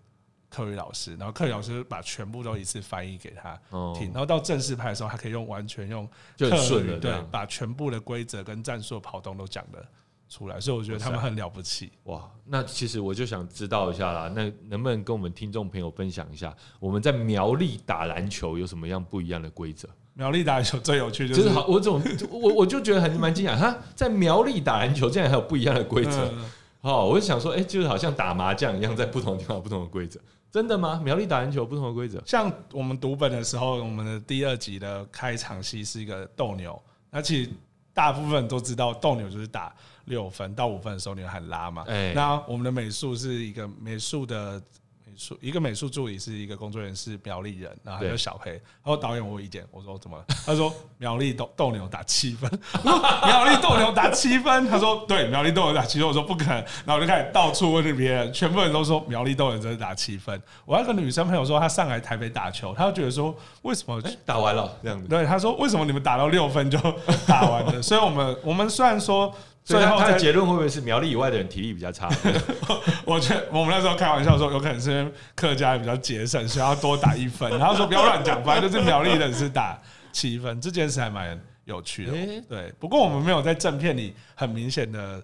客语老师，然后客语老师把全部都一次翻译给他哦听，然后到正式拍的时候，他可以用完全用就很顺了这样，把全部的规则跟战术的跑动都讲的出来，所以我觉得他们很了不起。哇，那其实我就想知道一下啦，那能不能跟我们听众朋友分享一下，我们在苗栗打篮球有什么样不一样的规则？苗栗打篮球最有趣就就是是好，我怎么我我就觉得很蛮惊讶，哈，在苗栗打篮球竟然还有不一样的规则。嗯哦，我就想说，哎、就是好像打麻将一样，在不同地方有不同的规则，真的吗？苗栗打篮球有不同的规则？像我们读本的时候，我们的第二集的开场戏是一个斗牛，那其实大部分人都知道斗牛就是打六分到五分的时候你会喊拉嘛。哎那我们的美术是一个美术的美术，一个美术助理是一个工作人员是苗栗人，然后他对叫小黑。然后导演我有意见，我说怎么了？他说苗栗斗斗牛打七分，苗栗斗牛打七分，他说对，苗栗斗牛打七分，我说不可能，然后我就开始到处问别人，全部人都说苗栗斗牛真的打七分。我那个女生朋友说她上来台北打球，她就觉得说为什么哎、打完了这样子，对，她说为什么你们打到六分就 打完了？所以我们我们虽然说所以他他的结论会不会是苗栗以外的人体力比较差？我觉得我们那时候开玩笑说，有可能是客家人比较节省，所以要多打一分。然后说不要乱讲，反正就是苗栗人是打七分，这件事还蛮有趣的。诶对，不过我们没有在正片里很明显的。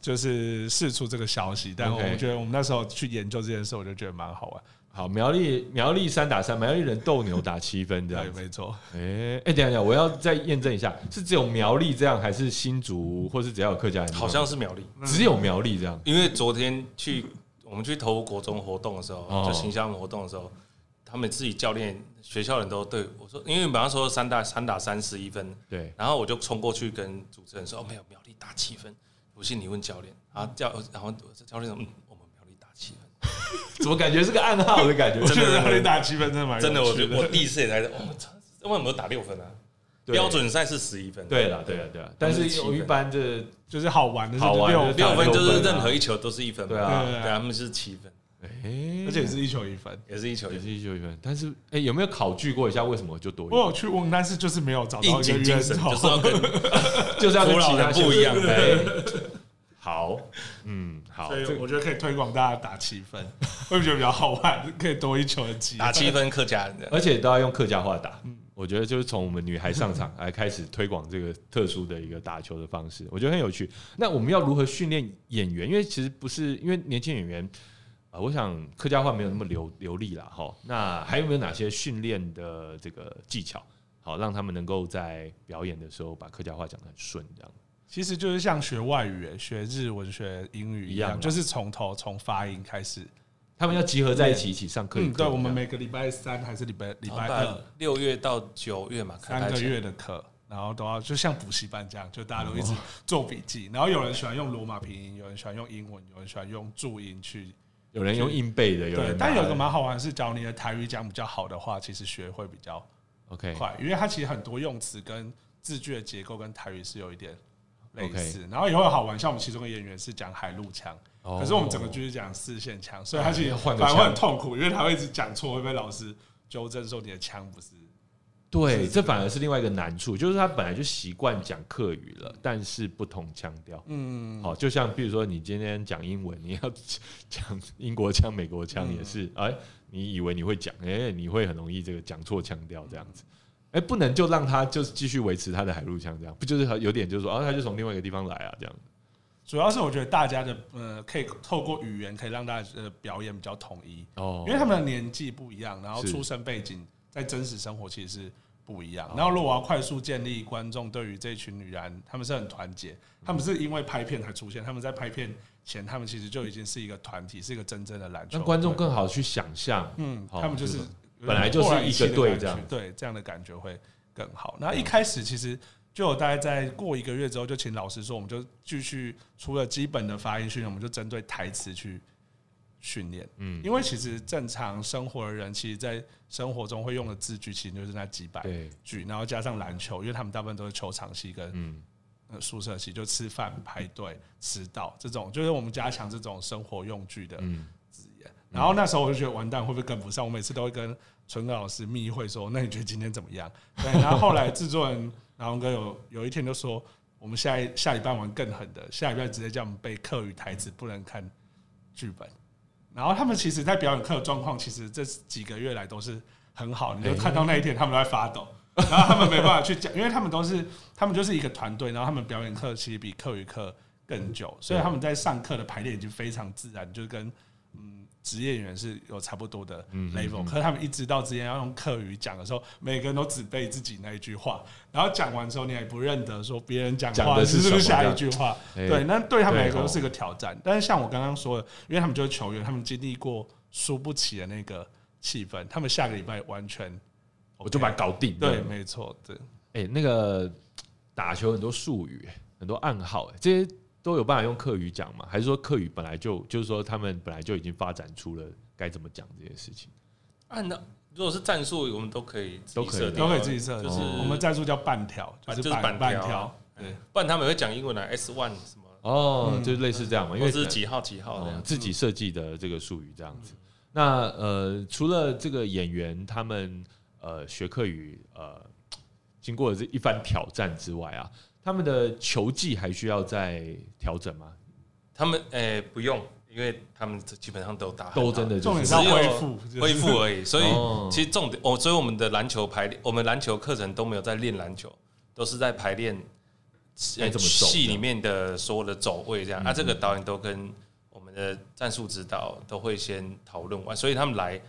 就是释出这个消息，但我觉得我们那时候去研究这件事，我就觉得蛮好玩，好，苗栗苗栗三打三，苗栗人斗牛打七分这，样对。没错。哎哎，等一下等一下，我要再验证一下，是只有苗栗这样，还是新竹，或是只要有客家人？好像是苗栗，只有苗栗这样。因为昨天去我们去投国中活动的时候，哦就形象活动的时候，他们自己教练、学校人都对我说，因为马上说三打三打三十一分，对，然后我就冲过去跟主持人说：“哦，没有，苗栗打七分。”不信你问教练。然后教，然后教练说：“嗯，我们苗栗打七分。怎么感觉是个暗号的感觉？真的让你打七分真的蛮”真的，我趣觉得 我第一次也才，我们为什么打六分啊？对标准赛是十一分。对了，对了，对了。但是有一般的就是好玩的，好玩的六六分就是任何一球都是一分嘛。对啊对啊，他们是七分，哎，而且是一球一分。也是一球也是一球一分。但是哎，有没有考据过一下为什么就多一我有去问，但是就是没有找到应一个景精神，源头就是要跟就是要跟其他人不一样。好，嗯，好，所以我觉得可以推广大家打七分，会不会觉得比较好玩？可以多一球的机会打七分客家人的。而且都要用客家话打。我觉得就是从我们女孩上场来开始推广这个特殊的一个打球的方式，我觉得很有趣。那我们要如何训练演员？因为其实不是因为年轻演员啊、我想客家话没有那么流流利啦，哈。那还有没有哪些训练的这个技巧，好让他们能够在表演的时候把客家话讲得很顺？这样其实就是像学外语、学日文、学英语一样，就是从头从发音开始。他们要集合在一起，一起上课。嗯，对，我们每个礼拜三还是礼拜礼拜二六月到九月嘛，三个月的课，然后都要就像补习班这样，就大家都一直做笔记。然后有人喜欢用罗马拼音，有人喜欢用英文，有人喜欢用注音去。有人用硬背的，有对人，但有一个拿蛮好玩的是，假如你的台语讲比较好的话，其实学会比较 OK 快，因为它其实很多用词跟字句的结构跟台语是有一点类似。然后也会好玩，像我们其中的演员是讲海陆腔，哦可是我们整个剧是讲四线腔，所以他其实反而会很痛苦，因为他会一直讲错，会被老师纠正说你的腔不是。对，是这反而是另外一个难处，就是他本来就习惯讲客语了，但是不同腔调。嗯，好，就像比如说你今天讲英文，你要 讲英国腔、美国腔，嗯也是哎，你以为你会讲，哎，你会很容易这个讲错腔调这样子。哎，不能就让他就是继续维持他的海陆腔这样，不就是有点就是说，啊，他就从另外一个地方来啊，这样。主要是我觉得大家的呃，可以透过语言可以让大家的表演比较统一，哦因为他们的年纪不一样，然后出生背景在真实生活其实是不一样哦。然后如果我要快速建立观众对于这群女篮，他们是很团结，他们是因为拍片才出现，他们在拍片前，他们其实就已经是一个团体，是一个真正的篮球。让观众更好去想象。嗯，好他们就是就是本来就是一个队这样对这样的感觉会更好。那一开始其实就有大概在过一个月之后，就请老师说，我们就继续除了基本的发音训练，我们就针对台词去训练。嗯，因为其实正常生活的人，其实在生活中会用的字句，其实就是那几百，句，然后加上篮球，因为他们大部分都是球场戏跟宿舍戏，就吃饭、排队、迟到这种，就是我们加强这种生活用具的。然后那时候我就觉得完蛋，会不会跟不上？我每次都会跟纯哥老师密会说：“那你觉得今天怎么样？”对。然后后来制作人然后哥有有一天就说：“我们下一下礼拜玩更狠的，下礼拜直接叫我们背课语台词，不能看剧本。”然后他们其实，在表演课的状况，其实这几个月来都是很好。你就看到那一天，他们都在发抖，然后他们没办法去讲，因为他们都是他们就是一个团队，然后他们表演课其实比课语课更久，所以他们在上课的排练已经非常自然，就是跟嗯职业演员是有差不多的嗯 level。可是他们一直到之前要用课语讲的时候，每个人都只背自己那一句话，然后讲完之后你还不认得说别人讲话是是不是下一句话。哎对，那对他们来说是个挑战。但是像我刚刚说的，因为他们就是球员，他们经历过输不起的那个气氛，他们下个礼拜完全我就把它搞定。对，没错，对。哎、那个打球很多术语，很多暗号，哎这些都有办法用课语讲吗？还是说课语本来就就是说他们本来就已经发展出了该怎么讲这件事情？按照如果是战术，我们都可以自己都可以设定。都可以自己设，就是我们战术叫半条，就是板条。啊半条，对，不然他们会讲英文啊，S one 什么，哦，嗯。就是类似这样嘛，因为是几号几号这哦。自己设计的这个术语这样子。那呃，除了这个演员他们呃学课语呃经过了这一番挑战之外啊，他们的球技还需要再调整吗？他们诶不用，因为他们基本上都打都真的就是重点是要只有恢复，恢复而已。所以哦其实重点，哦，所以我们的篮球排练，我们篮球课程都没有在练篮球，都是在排练该怎么走戏里面的所有的走位这样。嗯啊，这个导演都跟我们的战术指导都会先讨论完，所以他们来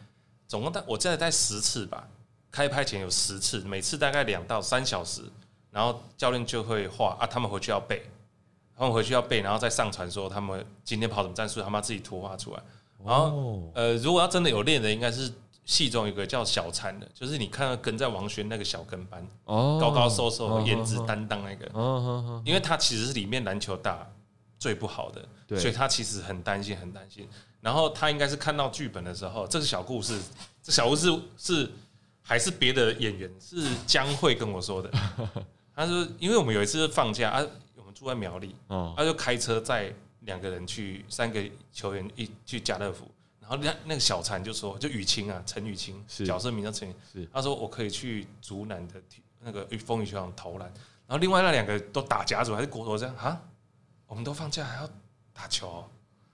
总共大我记得带十次吧，开拍前有十次，每次大概两到三小时，然后教练就会画啊，他们回去要背，他们回去要背，然后再上传说他们今天跑什么战术，他们要自己图画出来。然后哦，呃，如果要真的有练的，应该是戏中有个叫小禅的，就是你看到跟在王轩那个小跟班，哦。高高瘦瘦、哦颜值担当那个，因为他其实是里面篮球打最不好的，所以他其实很担心，很担心。然后他应该是看到剧本的时候，这个小故事，这小故事是还是别的演员是江慧跟我说的。他说，因为我们有一次放假啊，我们住在苗栗，哦，他就开车载两个人去，三个球员一去家乐福，然后那那个小禅就说，就雨晴啊，陈雨晴是。角色名叫陈他说我可以去竹南的那个风雨球场投篮，然后另外那两个都打甲组还是国手这样啊，我们都放假还要打球？哦、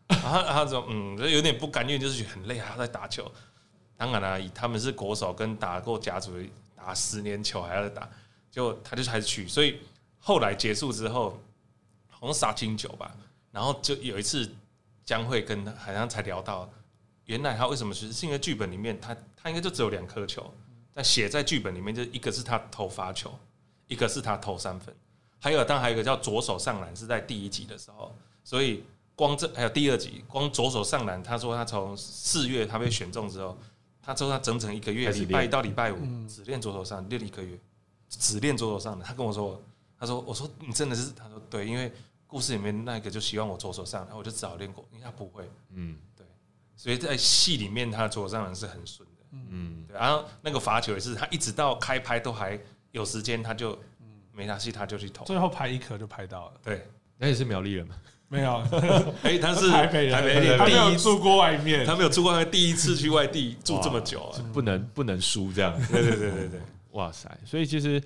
然后 他说嗯，就有点不甘愿，就是很累，还要再打球。当然啦、以他们是国手，跟打过甲组打十年球还要再打，就他就还是去，所以后来结束之后，好像杀青酒吧，然后就有一次江慧跟他好像才聊到，原来他为什么是是因为剧本里面他他应该就只有两颗球，但写在剧本里面就一个是他投罚球，一个是他投三分，还有当还有一个叫左手上篮是在第一集的时候，所以光这还有第二集光左手上篮，他说他从四月他被选中之后，他说他整整一个月礼拜一到礼拜五只练左手上练一个月，只练左手上的，他跟我说。他说：“我说你真的是？”他说：“对，因为故事里面那个就希望我左手上，然后我就只好练过，因为他不会，嗯对所以在戏里面他的左手上篮是很顺的。嗯，对，然后那个罚球也是，他一直到开拍都还有时间，他就没拿戏他就去投。最后拍一颗就拍到了，对，那也是苗栗人嘛，没有，哎，他是 台北人，台北人他没有第一，住过外面，他没有住过，第一次去外地住这么久啊。不能不能输这样。对对对对对，哇塞！所以其实，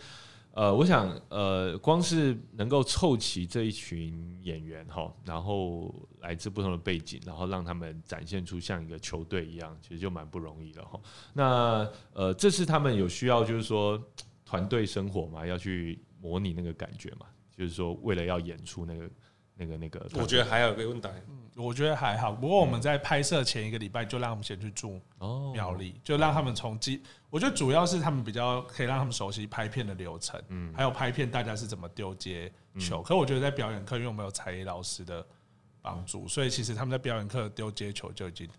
呃，我想，呃，光是能够凑齐这一群演员哈，然后来自不同的背景，然后让他们展现出像一个球队一样，其实就蛮不容易的哈。那呃，这次他们有需要就是说团队生活嘛，要去模拟那个感觉嘛，就是说为了要演出那个那个那个，我觉得还有一个问题，我觉得还好。不过我们在拍摄前一个礼拜就让他们先去住哦苗栗，就让他们从基，我觉得主要是他们比较可以让他们熟悉拍片的流程，嗯还有拍片大家是怎么丢接球。可我觉得在表演课，因为我们有才艺老师的帮助，所以其实他们在表演课丢接球就已经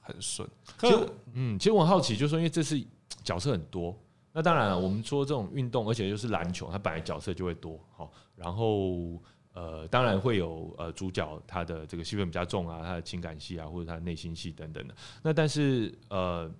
很顺。可其实嗯，其实我很好奇，就是说，因为这次角色很多，那当然了，我们说这种运动，而且又是篮球，它本来角色就会多，好，然后呃，当然会有呃主角他的这个戏份比较重啊，他的情感戏啊，或者他的内心戏等等的。那但是呃，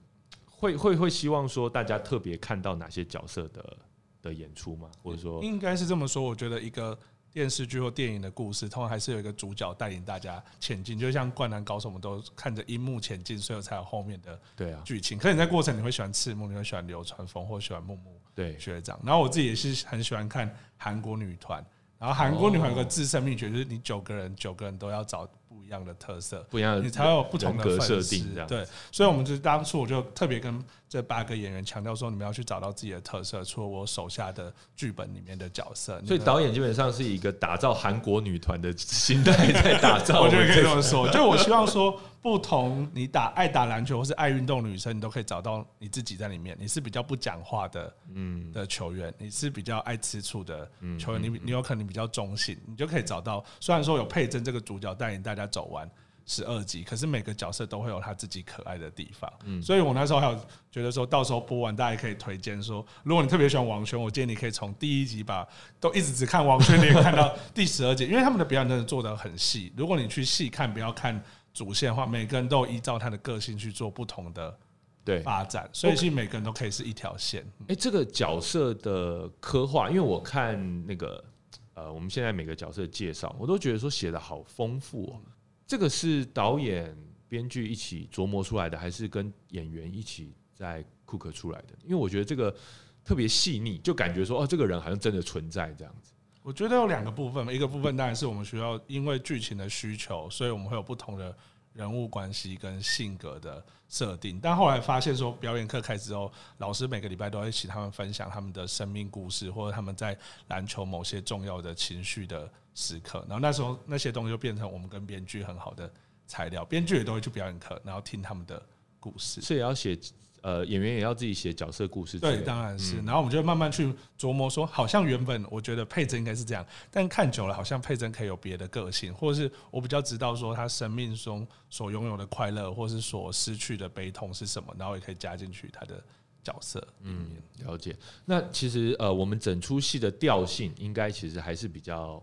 会会会希望说大家特别看到哪些角色的的演出吗？或者说，应该是这么说。我觉得一个电视剧或电影的故事，通常还是有一个主角带领大家前进，就像《灌篮高手》，我们都看着樱木前进，所以才有后面的对啊，剧情。可你在过程你会喜欢赤木，你会喜欢流川枫，或喜欢木木对，学长。然后我自己也是很喜欢看韩国女团，然后韩国女团有个自身秘诀，就是你九个人九个人都要找不一样的特色。不一样的你才有不同的设定。对，所以我们就当初我就特别跟这八个演员强调说，你们要去找到自己的特色，除了我手下的剧本里面的角色。所以导演基本上是以一个打造韩国女团的心态在打造 我觉得可以这么说，就我希望说，不同你打爱打篮球或是爱运动的女生，你都可以找到你自己在里面。你是比较不讲话的，嗯的球员，你是比较爱吃醋的球员，你你有可能比较中性，你就可以找到。虽然说有佩珍这个主角带领大家走完。十二集，可是每个角色都会有他自己可爱的地方，嗯所以我那时候还有觉得说，到时候播完大家可以推荐说，如果你特别喜欢王轩，我建议你可以从第一集把都一直只看王轩，你也看到第十二集，因为他们的表演真的做的很细。如果你去细看，不要看主线的话，每个人都有依照他的个性去做不同的对。发展，所以其实每个人都可以是一条线。哎、这个角色的刻画，因为我看那个呃，我们现在每个角色的介绍，我都觉得说写的好丰富哦。这个是导演、编剧一起琢磨出来的，还是跟演员一起在 cook 出来的？因为我觉得这个特别细腻，就感觉说哦，这个人好像真的存在这样子。我觉得有两个部分，一个部分当然是我们学校因为剧情的需求，所以我们会有不同的人物关系跟性格的设定。但后来发现说，表演课开始之后，老师每个礼拜都会请他们分享他们的生命故事，或者他们在篮球某些重要的情绪的时刻。然后那时候那些东西就变成我们跟编剧很好的材料，编剧也都会去表演课，然后听他们的故事。所以要写呃，演员也要自己写角色故事对，当然是。嗯然后我们就慢慢去琢磨说，好像原本我觉得佩珍应该是这样，但看久了，好像佩珍可以有别的个性，或者是我比较知道说他生命中所拥有的快乐，或是所失去的悲痛是什么，然后也可以加进去他的角色嗯。了解。那其实呃，我们整出戏的调性应该其实还是比较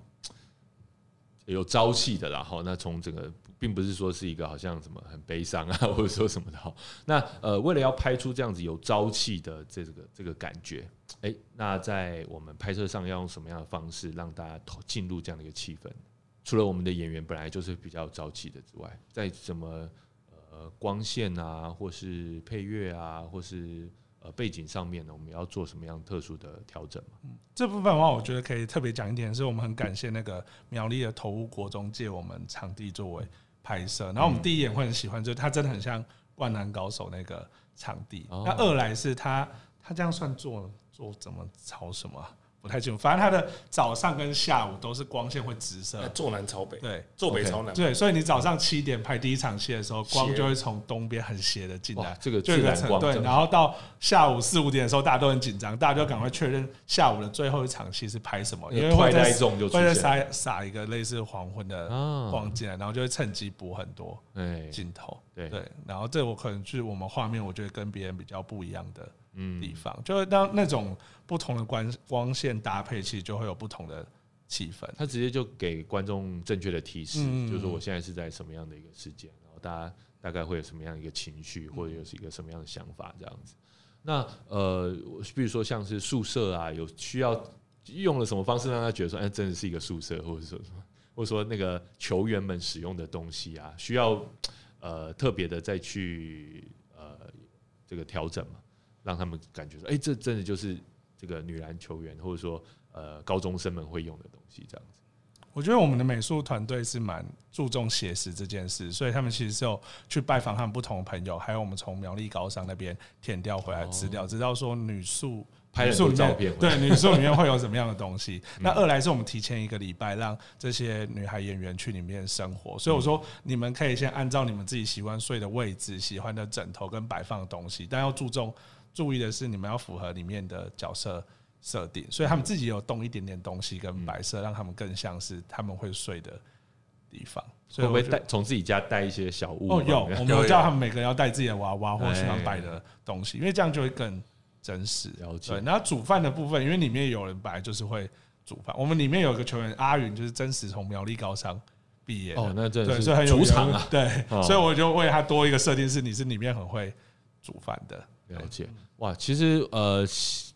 有朝气的啦。哈，那从整个并不是说是一个好像什么很悲伤啊，或者说什么的。那呃，为了要拍出这样子有朝气的这个这个感觉，哎、那在我们拍摄上要用什么样的方式让大家投进入这样的一个气氛？除了我们的演员本来就是比较朝气的之外，在什么呃光线啊，或是配乐啊，或是呃背景上面呢，我们要做什么样特殊的调整吗？这部分的话，我觉得可以特别讲一点，是我们很感谢那个苗栗的头屋国中借我们场地作为拍摄，然后我们第一眼会很喜欢，就是它真的很像《灌篮高手》那个场地。哦。那二来是它，它这样算做做怎么朝什么啊、不太清楚，反正它的早上跟下午都是光线会直射，坐南朝北，对。坐北朝南。对，所以你早上七点拍第一场戏的时候，光就会从东边很斜的进来，，这个就有一个自然层对，然后到下午四五点的时候，大家都很紧张，大家就赶快确认下午的最后一场戏是拍什么，因为会在带重就会在撒撒一个类似黄昏的啊，光进来，然后就会趁机补很多哎，镜头。对。对，然后这我可能是我们画面，我觉得跟别人比较不一样的嗯地方，就是当那种不同的光光线搭配，其实就会有不同的气氛。他直接就给观众正确的提示，嗯就是说我现在是在什么样的一个时间，然后大家大概会有什么样的一个情绪，或者是一个什么样的想法这样子。那呃，比如说像是宿舍啊，有需要用了什么方式让他觉得说，哎，真的是一个宿舍，或者说什么，或者说那个球员们使用的东西啊，需要呃特别的再去呃这个调整嘛，让他们感觉说，哎，这真的就是这个女篮球员，或者说呃高中生们会用的东西这样子。我觉得我们的美术团队是蛮注重写实这件事，所以他们其实是有去拜访他们不同的朋友，还有我们从苗栗高商那边填调回来资料，知道说女宿拍了很多女宿里面照片 对女宿里面会有什么样的东西。那二来是我们提前一个礼拜让这些女孩演员去里面生活，所以我说你们可以先按照你们自己喜欢睡的位置、喜欢的枕头跟摆放的东西，但要注重注意的是你们要符合里面的角色。设定，所以他们自己有动一点点东西跟白色，让他们更像是他们会睡的地方。所以我会带从自己家带一些小物？哦，有，我们有有叫他们每个人要带自己的娃娃或哎喜欢摆的东西，因为这样就会更真实。了解对，然后煮饭的部分，因为里面有人本来就是会煮饭，我们里面有一个球员阿云，就是真实从苗栗高商毕业的哦，那真的对，是所以很有主场啊，对，哦所以我就为他多一个设定是你是里面很会煮饭的。了解。哇，其实呃，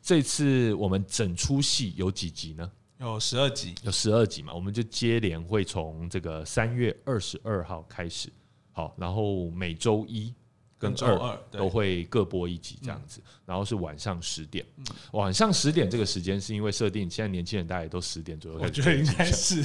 这次我们整出戏有几集呢？有十二集，有十二集嘛，我们就接连会从这个三月二十二号开始，好，然后每周一跟跟周二都会各播一集这样子，然后是晚上十点。晚上十点这个时间是因为设定，现在年轻人大概都十点左右我始觉得应该是。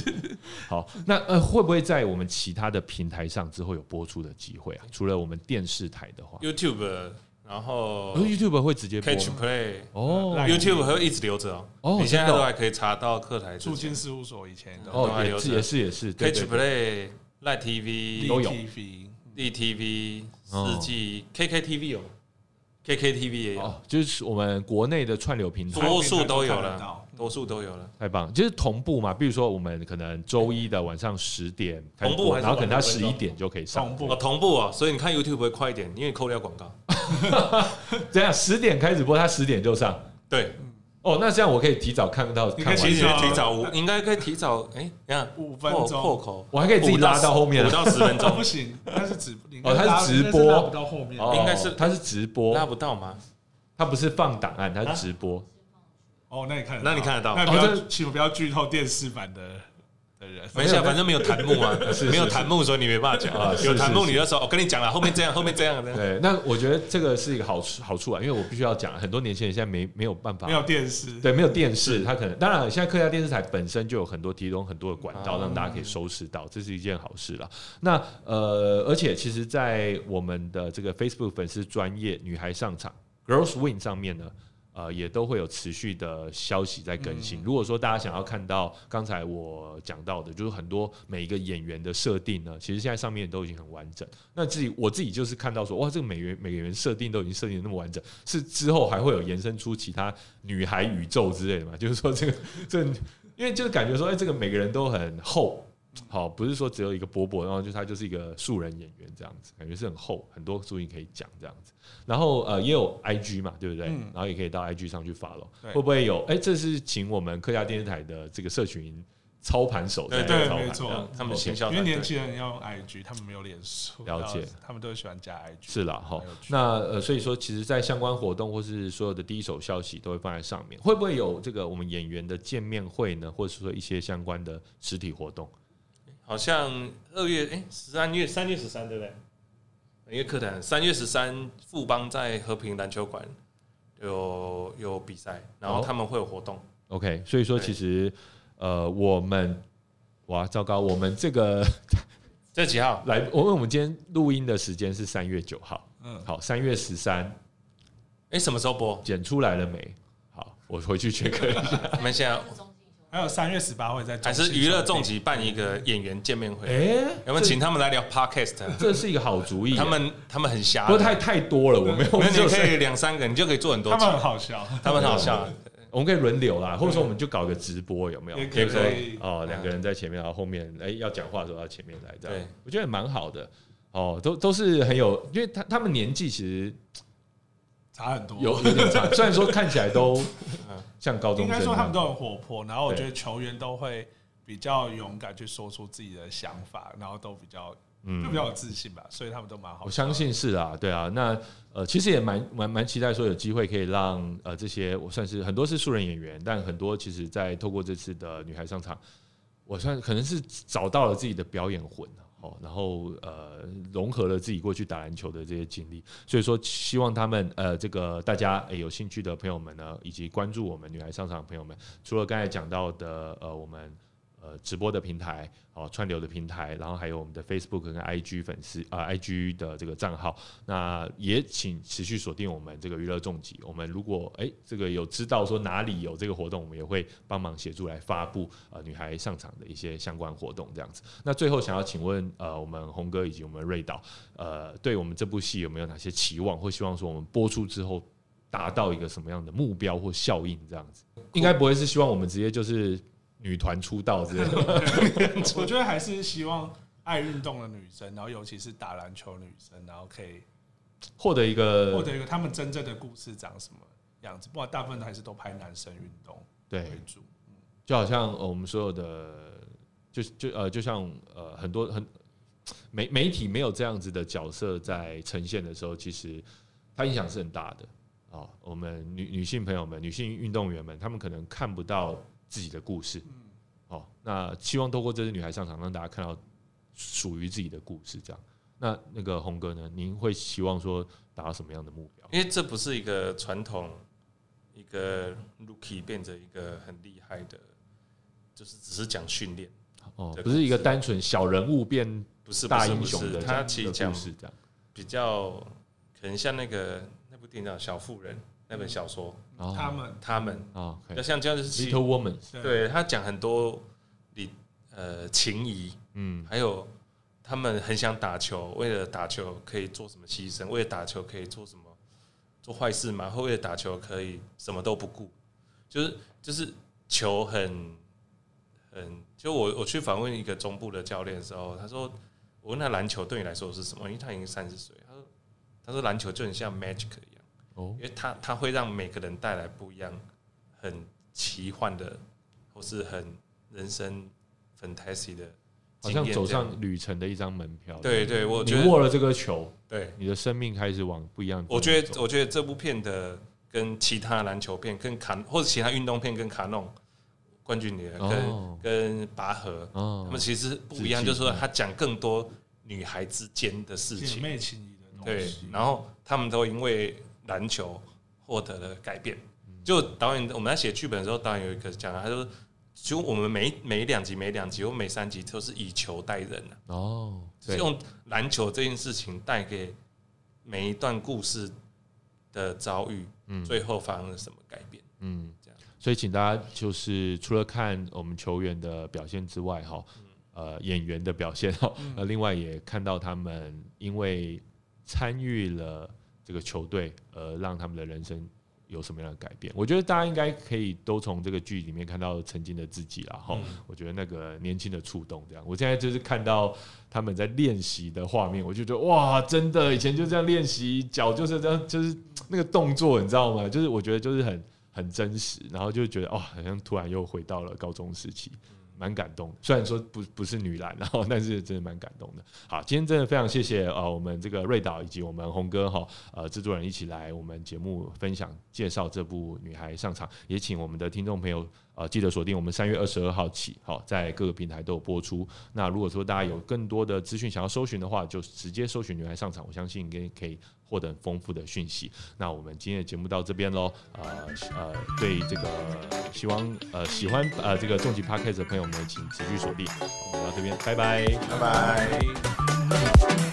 好，那呃会不会在我们其他的平台上之后有播出的机会啊？除了我们电视台的话，YouTube，然后哦 YouTube 会直接播 Catch Play 哦，YouTube 会一直留着哦。哦你现在都还可以查到课台之驻京事务所以前的。哦，也都还留着。是也是也是对 Catch Play、Live TV 都有 TV DTV、哦。四季、KKTV 有，KKTV 也有，哦，就是我们国内的串流平台。多数都有了多数都有了。太棒了，就是同步嘛。比如说我们可能周一的晚上十点开始播，同步还是然后可能他晚上十一点就可以上同。步哦，同步啊，所以你看 YouTube 会快一点，因为扣掉广告。这样十点开始播，他十点就上。对，哦，那这样我可以提早看到你可以看完其实提早提早五，应该可以提早，哎，你看五分破钟破口，我还可以自己拉到后面五到十分 哦，钟不，行，他是直你哦他是直播拉不到后面。哦应该是他是直播拉，不到吗？他不是放档案，他是直播。哦，那你看到，那你看得到那不哦要，请不要剧透电视版的的人。没事啊，反正没有弹幕啊 是，没有弹幕，所以你没办法讲啊。有弹幕，你就说，我跟你讲了，后面这样，后面这样的。对，那我觉得这个是一个好处好处啊，因为我必须要讲，很多年轻人现在没没有办法没有电视，对，没有电视，他可能当然，现在客家电视台本身就有很多提供很多的管道，哦让大家可以收视到，这是一件好事了。那呃，而且其实，在我们的这个 Facebook 粉丝专业女孩上场 Girls Win 上面呢，呃，也都会有持续的消息在更新。如果说大家想要看到刚才我讲到的，就是很多每一个演员的设定呢，其实现在上面都已经很完整。那自己我自己就是看到说，哇，这个每员每个人设定都已经设定的那么完整，是之后还会有延伸出其他女孩宇宙之类的嘛？就是说这个这，因为就是感觉说，哎，这个每个人都很厚。好，不是说只有一个波波，然后就他就是一个素人演员这样子，感觉是很厚，很多注意可以讲这样子。然后呃，也有 I G 嘛，对不对？然后也可以到 I G 上去发了。会不会有？哎，这是请我们客家电视台的这个社群操盘手对对，没错，他们行销，因为年轻人要用 I G，他们没有脸书，了解，他们都喜欢加 I G。是了哈，那呃，所以说其实，在相关活动或是所有的第一手消息都会放在上面。会不会有这个我们演员的见面会呢？或者说一些相关的实体活动？好像二月哎，十三月三月十三对不对？一个课堂，三月十三，富邦在和平篮球馆有有比赛，然后他们会有活动。OK，所以说其实呃，我们哇，糟糕，我们这个 这几号来？我问我们今天录音的时间是三月九号，嗯，好，三月十三，哎，什么时候播？剪出来了没？好，我回去 check 一下。我们现在。还有三月十八会在还是娱乐重疾办一个演员见面会？哎，有没有请他们来聊 podcast？这是一个好主意。他们他们很瞎，不过太太多了，我没有。那你可以两三个，你就可以做很多。他们很好笑，他们很好笑。我们可以轮流啦，或者说我们就搞个直播，有没有？可以可以。哦，两个人在前面，然后后面哎要讲话的时候到前面来，这样我觉得蛮好的。哦，都都是很有，因为他他们年纪其实。差很多，有有点差。虽然说看起来都像高中生，应该说他们都很活泼。然后我觉得球员都会比较勇敢去说出自己的想法，然后都比较嗯就比较有自信吧。所以他们都蛮好。我相信是啊，对啊。那呃，其实也蛮蛮蛮期待说有机会可以让呃这些我算是很多是素人演员，但很多其实在透过这次的女孩上场，我算可能是找到了自己的表演魂哦，然后呃，融合了自己过去打篮球的这些经历，所以说希望他们呃，这个大家有兴趣的朋友们呢，以及关注我们女孩上场的朋友们，除了刚才讲到的呃，我们。呃，直播的平台哦，串流的平台，然后还有我们的 Facebook 跟 IG 粉丝啊，IG 的这个账号，那也请持续锁定我们这个娱乐重疾。我们如果哎，这个有知道说哪里有这个活动，我们也会帮忙协助来发布呃女孩上场的一些相关活动这样子。那最后想要请问呃，我们红哥以及我们瑞导呃，对我们这部戏有没有哪些期望，或希望说我们播出之后达到一个什么样的目标或效应这样子？应该不会是希望我们直接就是。女团出道之类的，我觉得还是希望爱运动的女生，然后尤其是打篮球女生，然后可以获得一个获得一个他们真正的故事长什么样子。不过大部分还是都拍男生运动为主，就好像我们所有的，就就呃，就像呃，很多很媒媒体没有这样子的角色在呈现的时候，其实它影响是很大的啊。我们女女性朋友们、女性运动员们，他们可能看不到。自己的故事，哦，那希望透过这支女孩上场，让大家看到属于自己的故事。这样，那那个红哥呢？您会希望说达到什么样的目标？因为这不是一个传统，一个 rookie 变成一个很厉害的，就是只是讲训练哦，不是一个单纯小人物变不是大英雄的，他其实讲是这样，比较可能像那个那部电影叫《小妇人》。那本小说，他们。他们。啊，要像这样子，Little Woman，对。他讲很多你呃情谊，嗯，还有他们很想打球，为了打球可以做什么牺牲，为了打球可以做什么做坏事嘛，或为了打球可以什么都不顾，就是就是球很很，就我我去访问一个中部的教练的时候，他说我问他篮球对你来说是什么，因为他已经三十岁，他说他说篮球就很像 magic。哦，因为它它会让每个人带来不一样、很奇幻的，或是很人生 fantasy 的，好像走上旅程的一张门票。对对，我觉得握了这个球，对你的生命开始往不一样。我觉得我觉得这部片的跟其他篮球片、跟卡或者其他运动片跟卡弄冠军女儿跟跟拔河，他们其实不一样，就是说他讲更多女孩之间的事情、姐妹情谊的东西。对，然后他们都因为。篮球获得了改变，就导演我们在写剧本的时候，导演有一个讲，他说，就我们每每两集、每两集或每三集都是以球带人的哦，用篮球这件事情带给每一段故事的遭遇，嗯。最后发生了什么改变？嗯。这样，所以请大家就是除了看我们球员的表现之外，哈，呃，演员的表现哈，呃，另外也看到他们因为参与了这个球队，呃，让他们的人生有什么样的改变？我觉得大家应该可以都从这个剧里面看到曾经的自己啦，哈、我觉得那个年轻的触动，这样，我现在就是看到他们在练习的画面，我就觉得哇，真的，以前就这样练习，脚就是这样，就是那个动作，你知道吗？就是我觉得就是很很真实，然后就觉得哇，好像突然又回到了高中时期。蛮感动，虽然说不不是女篮，然后但是真的蛮感动的。好，今天真的非常谢谢呃我们这个瑞导以及我们红哥哈呃制作人一起来我们节目分享介绍这部《女孩上场》，也请我们的听众朋友呃记得锁定我们三月二十二号起，好在各个平台都有播出。那如果说大家有更多的资讯想要搜寻的话，就直接搜寻《女孩上场》，我相信应该可以获得丰富的讯息。那我们今天的节目到这边喽，呃呃，对这个希望呃喜欢呃这个重疾 podcast 的朋友们，请持续锁定。我们到这边，拜拜。拜拜。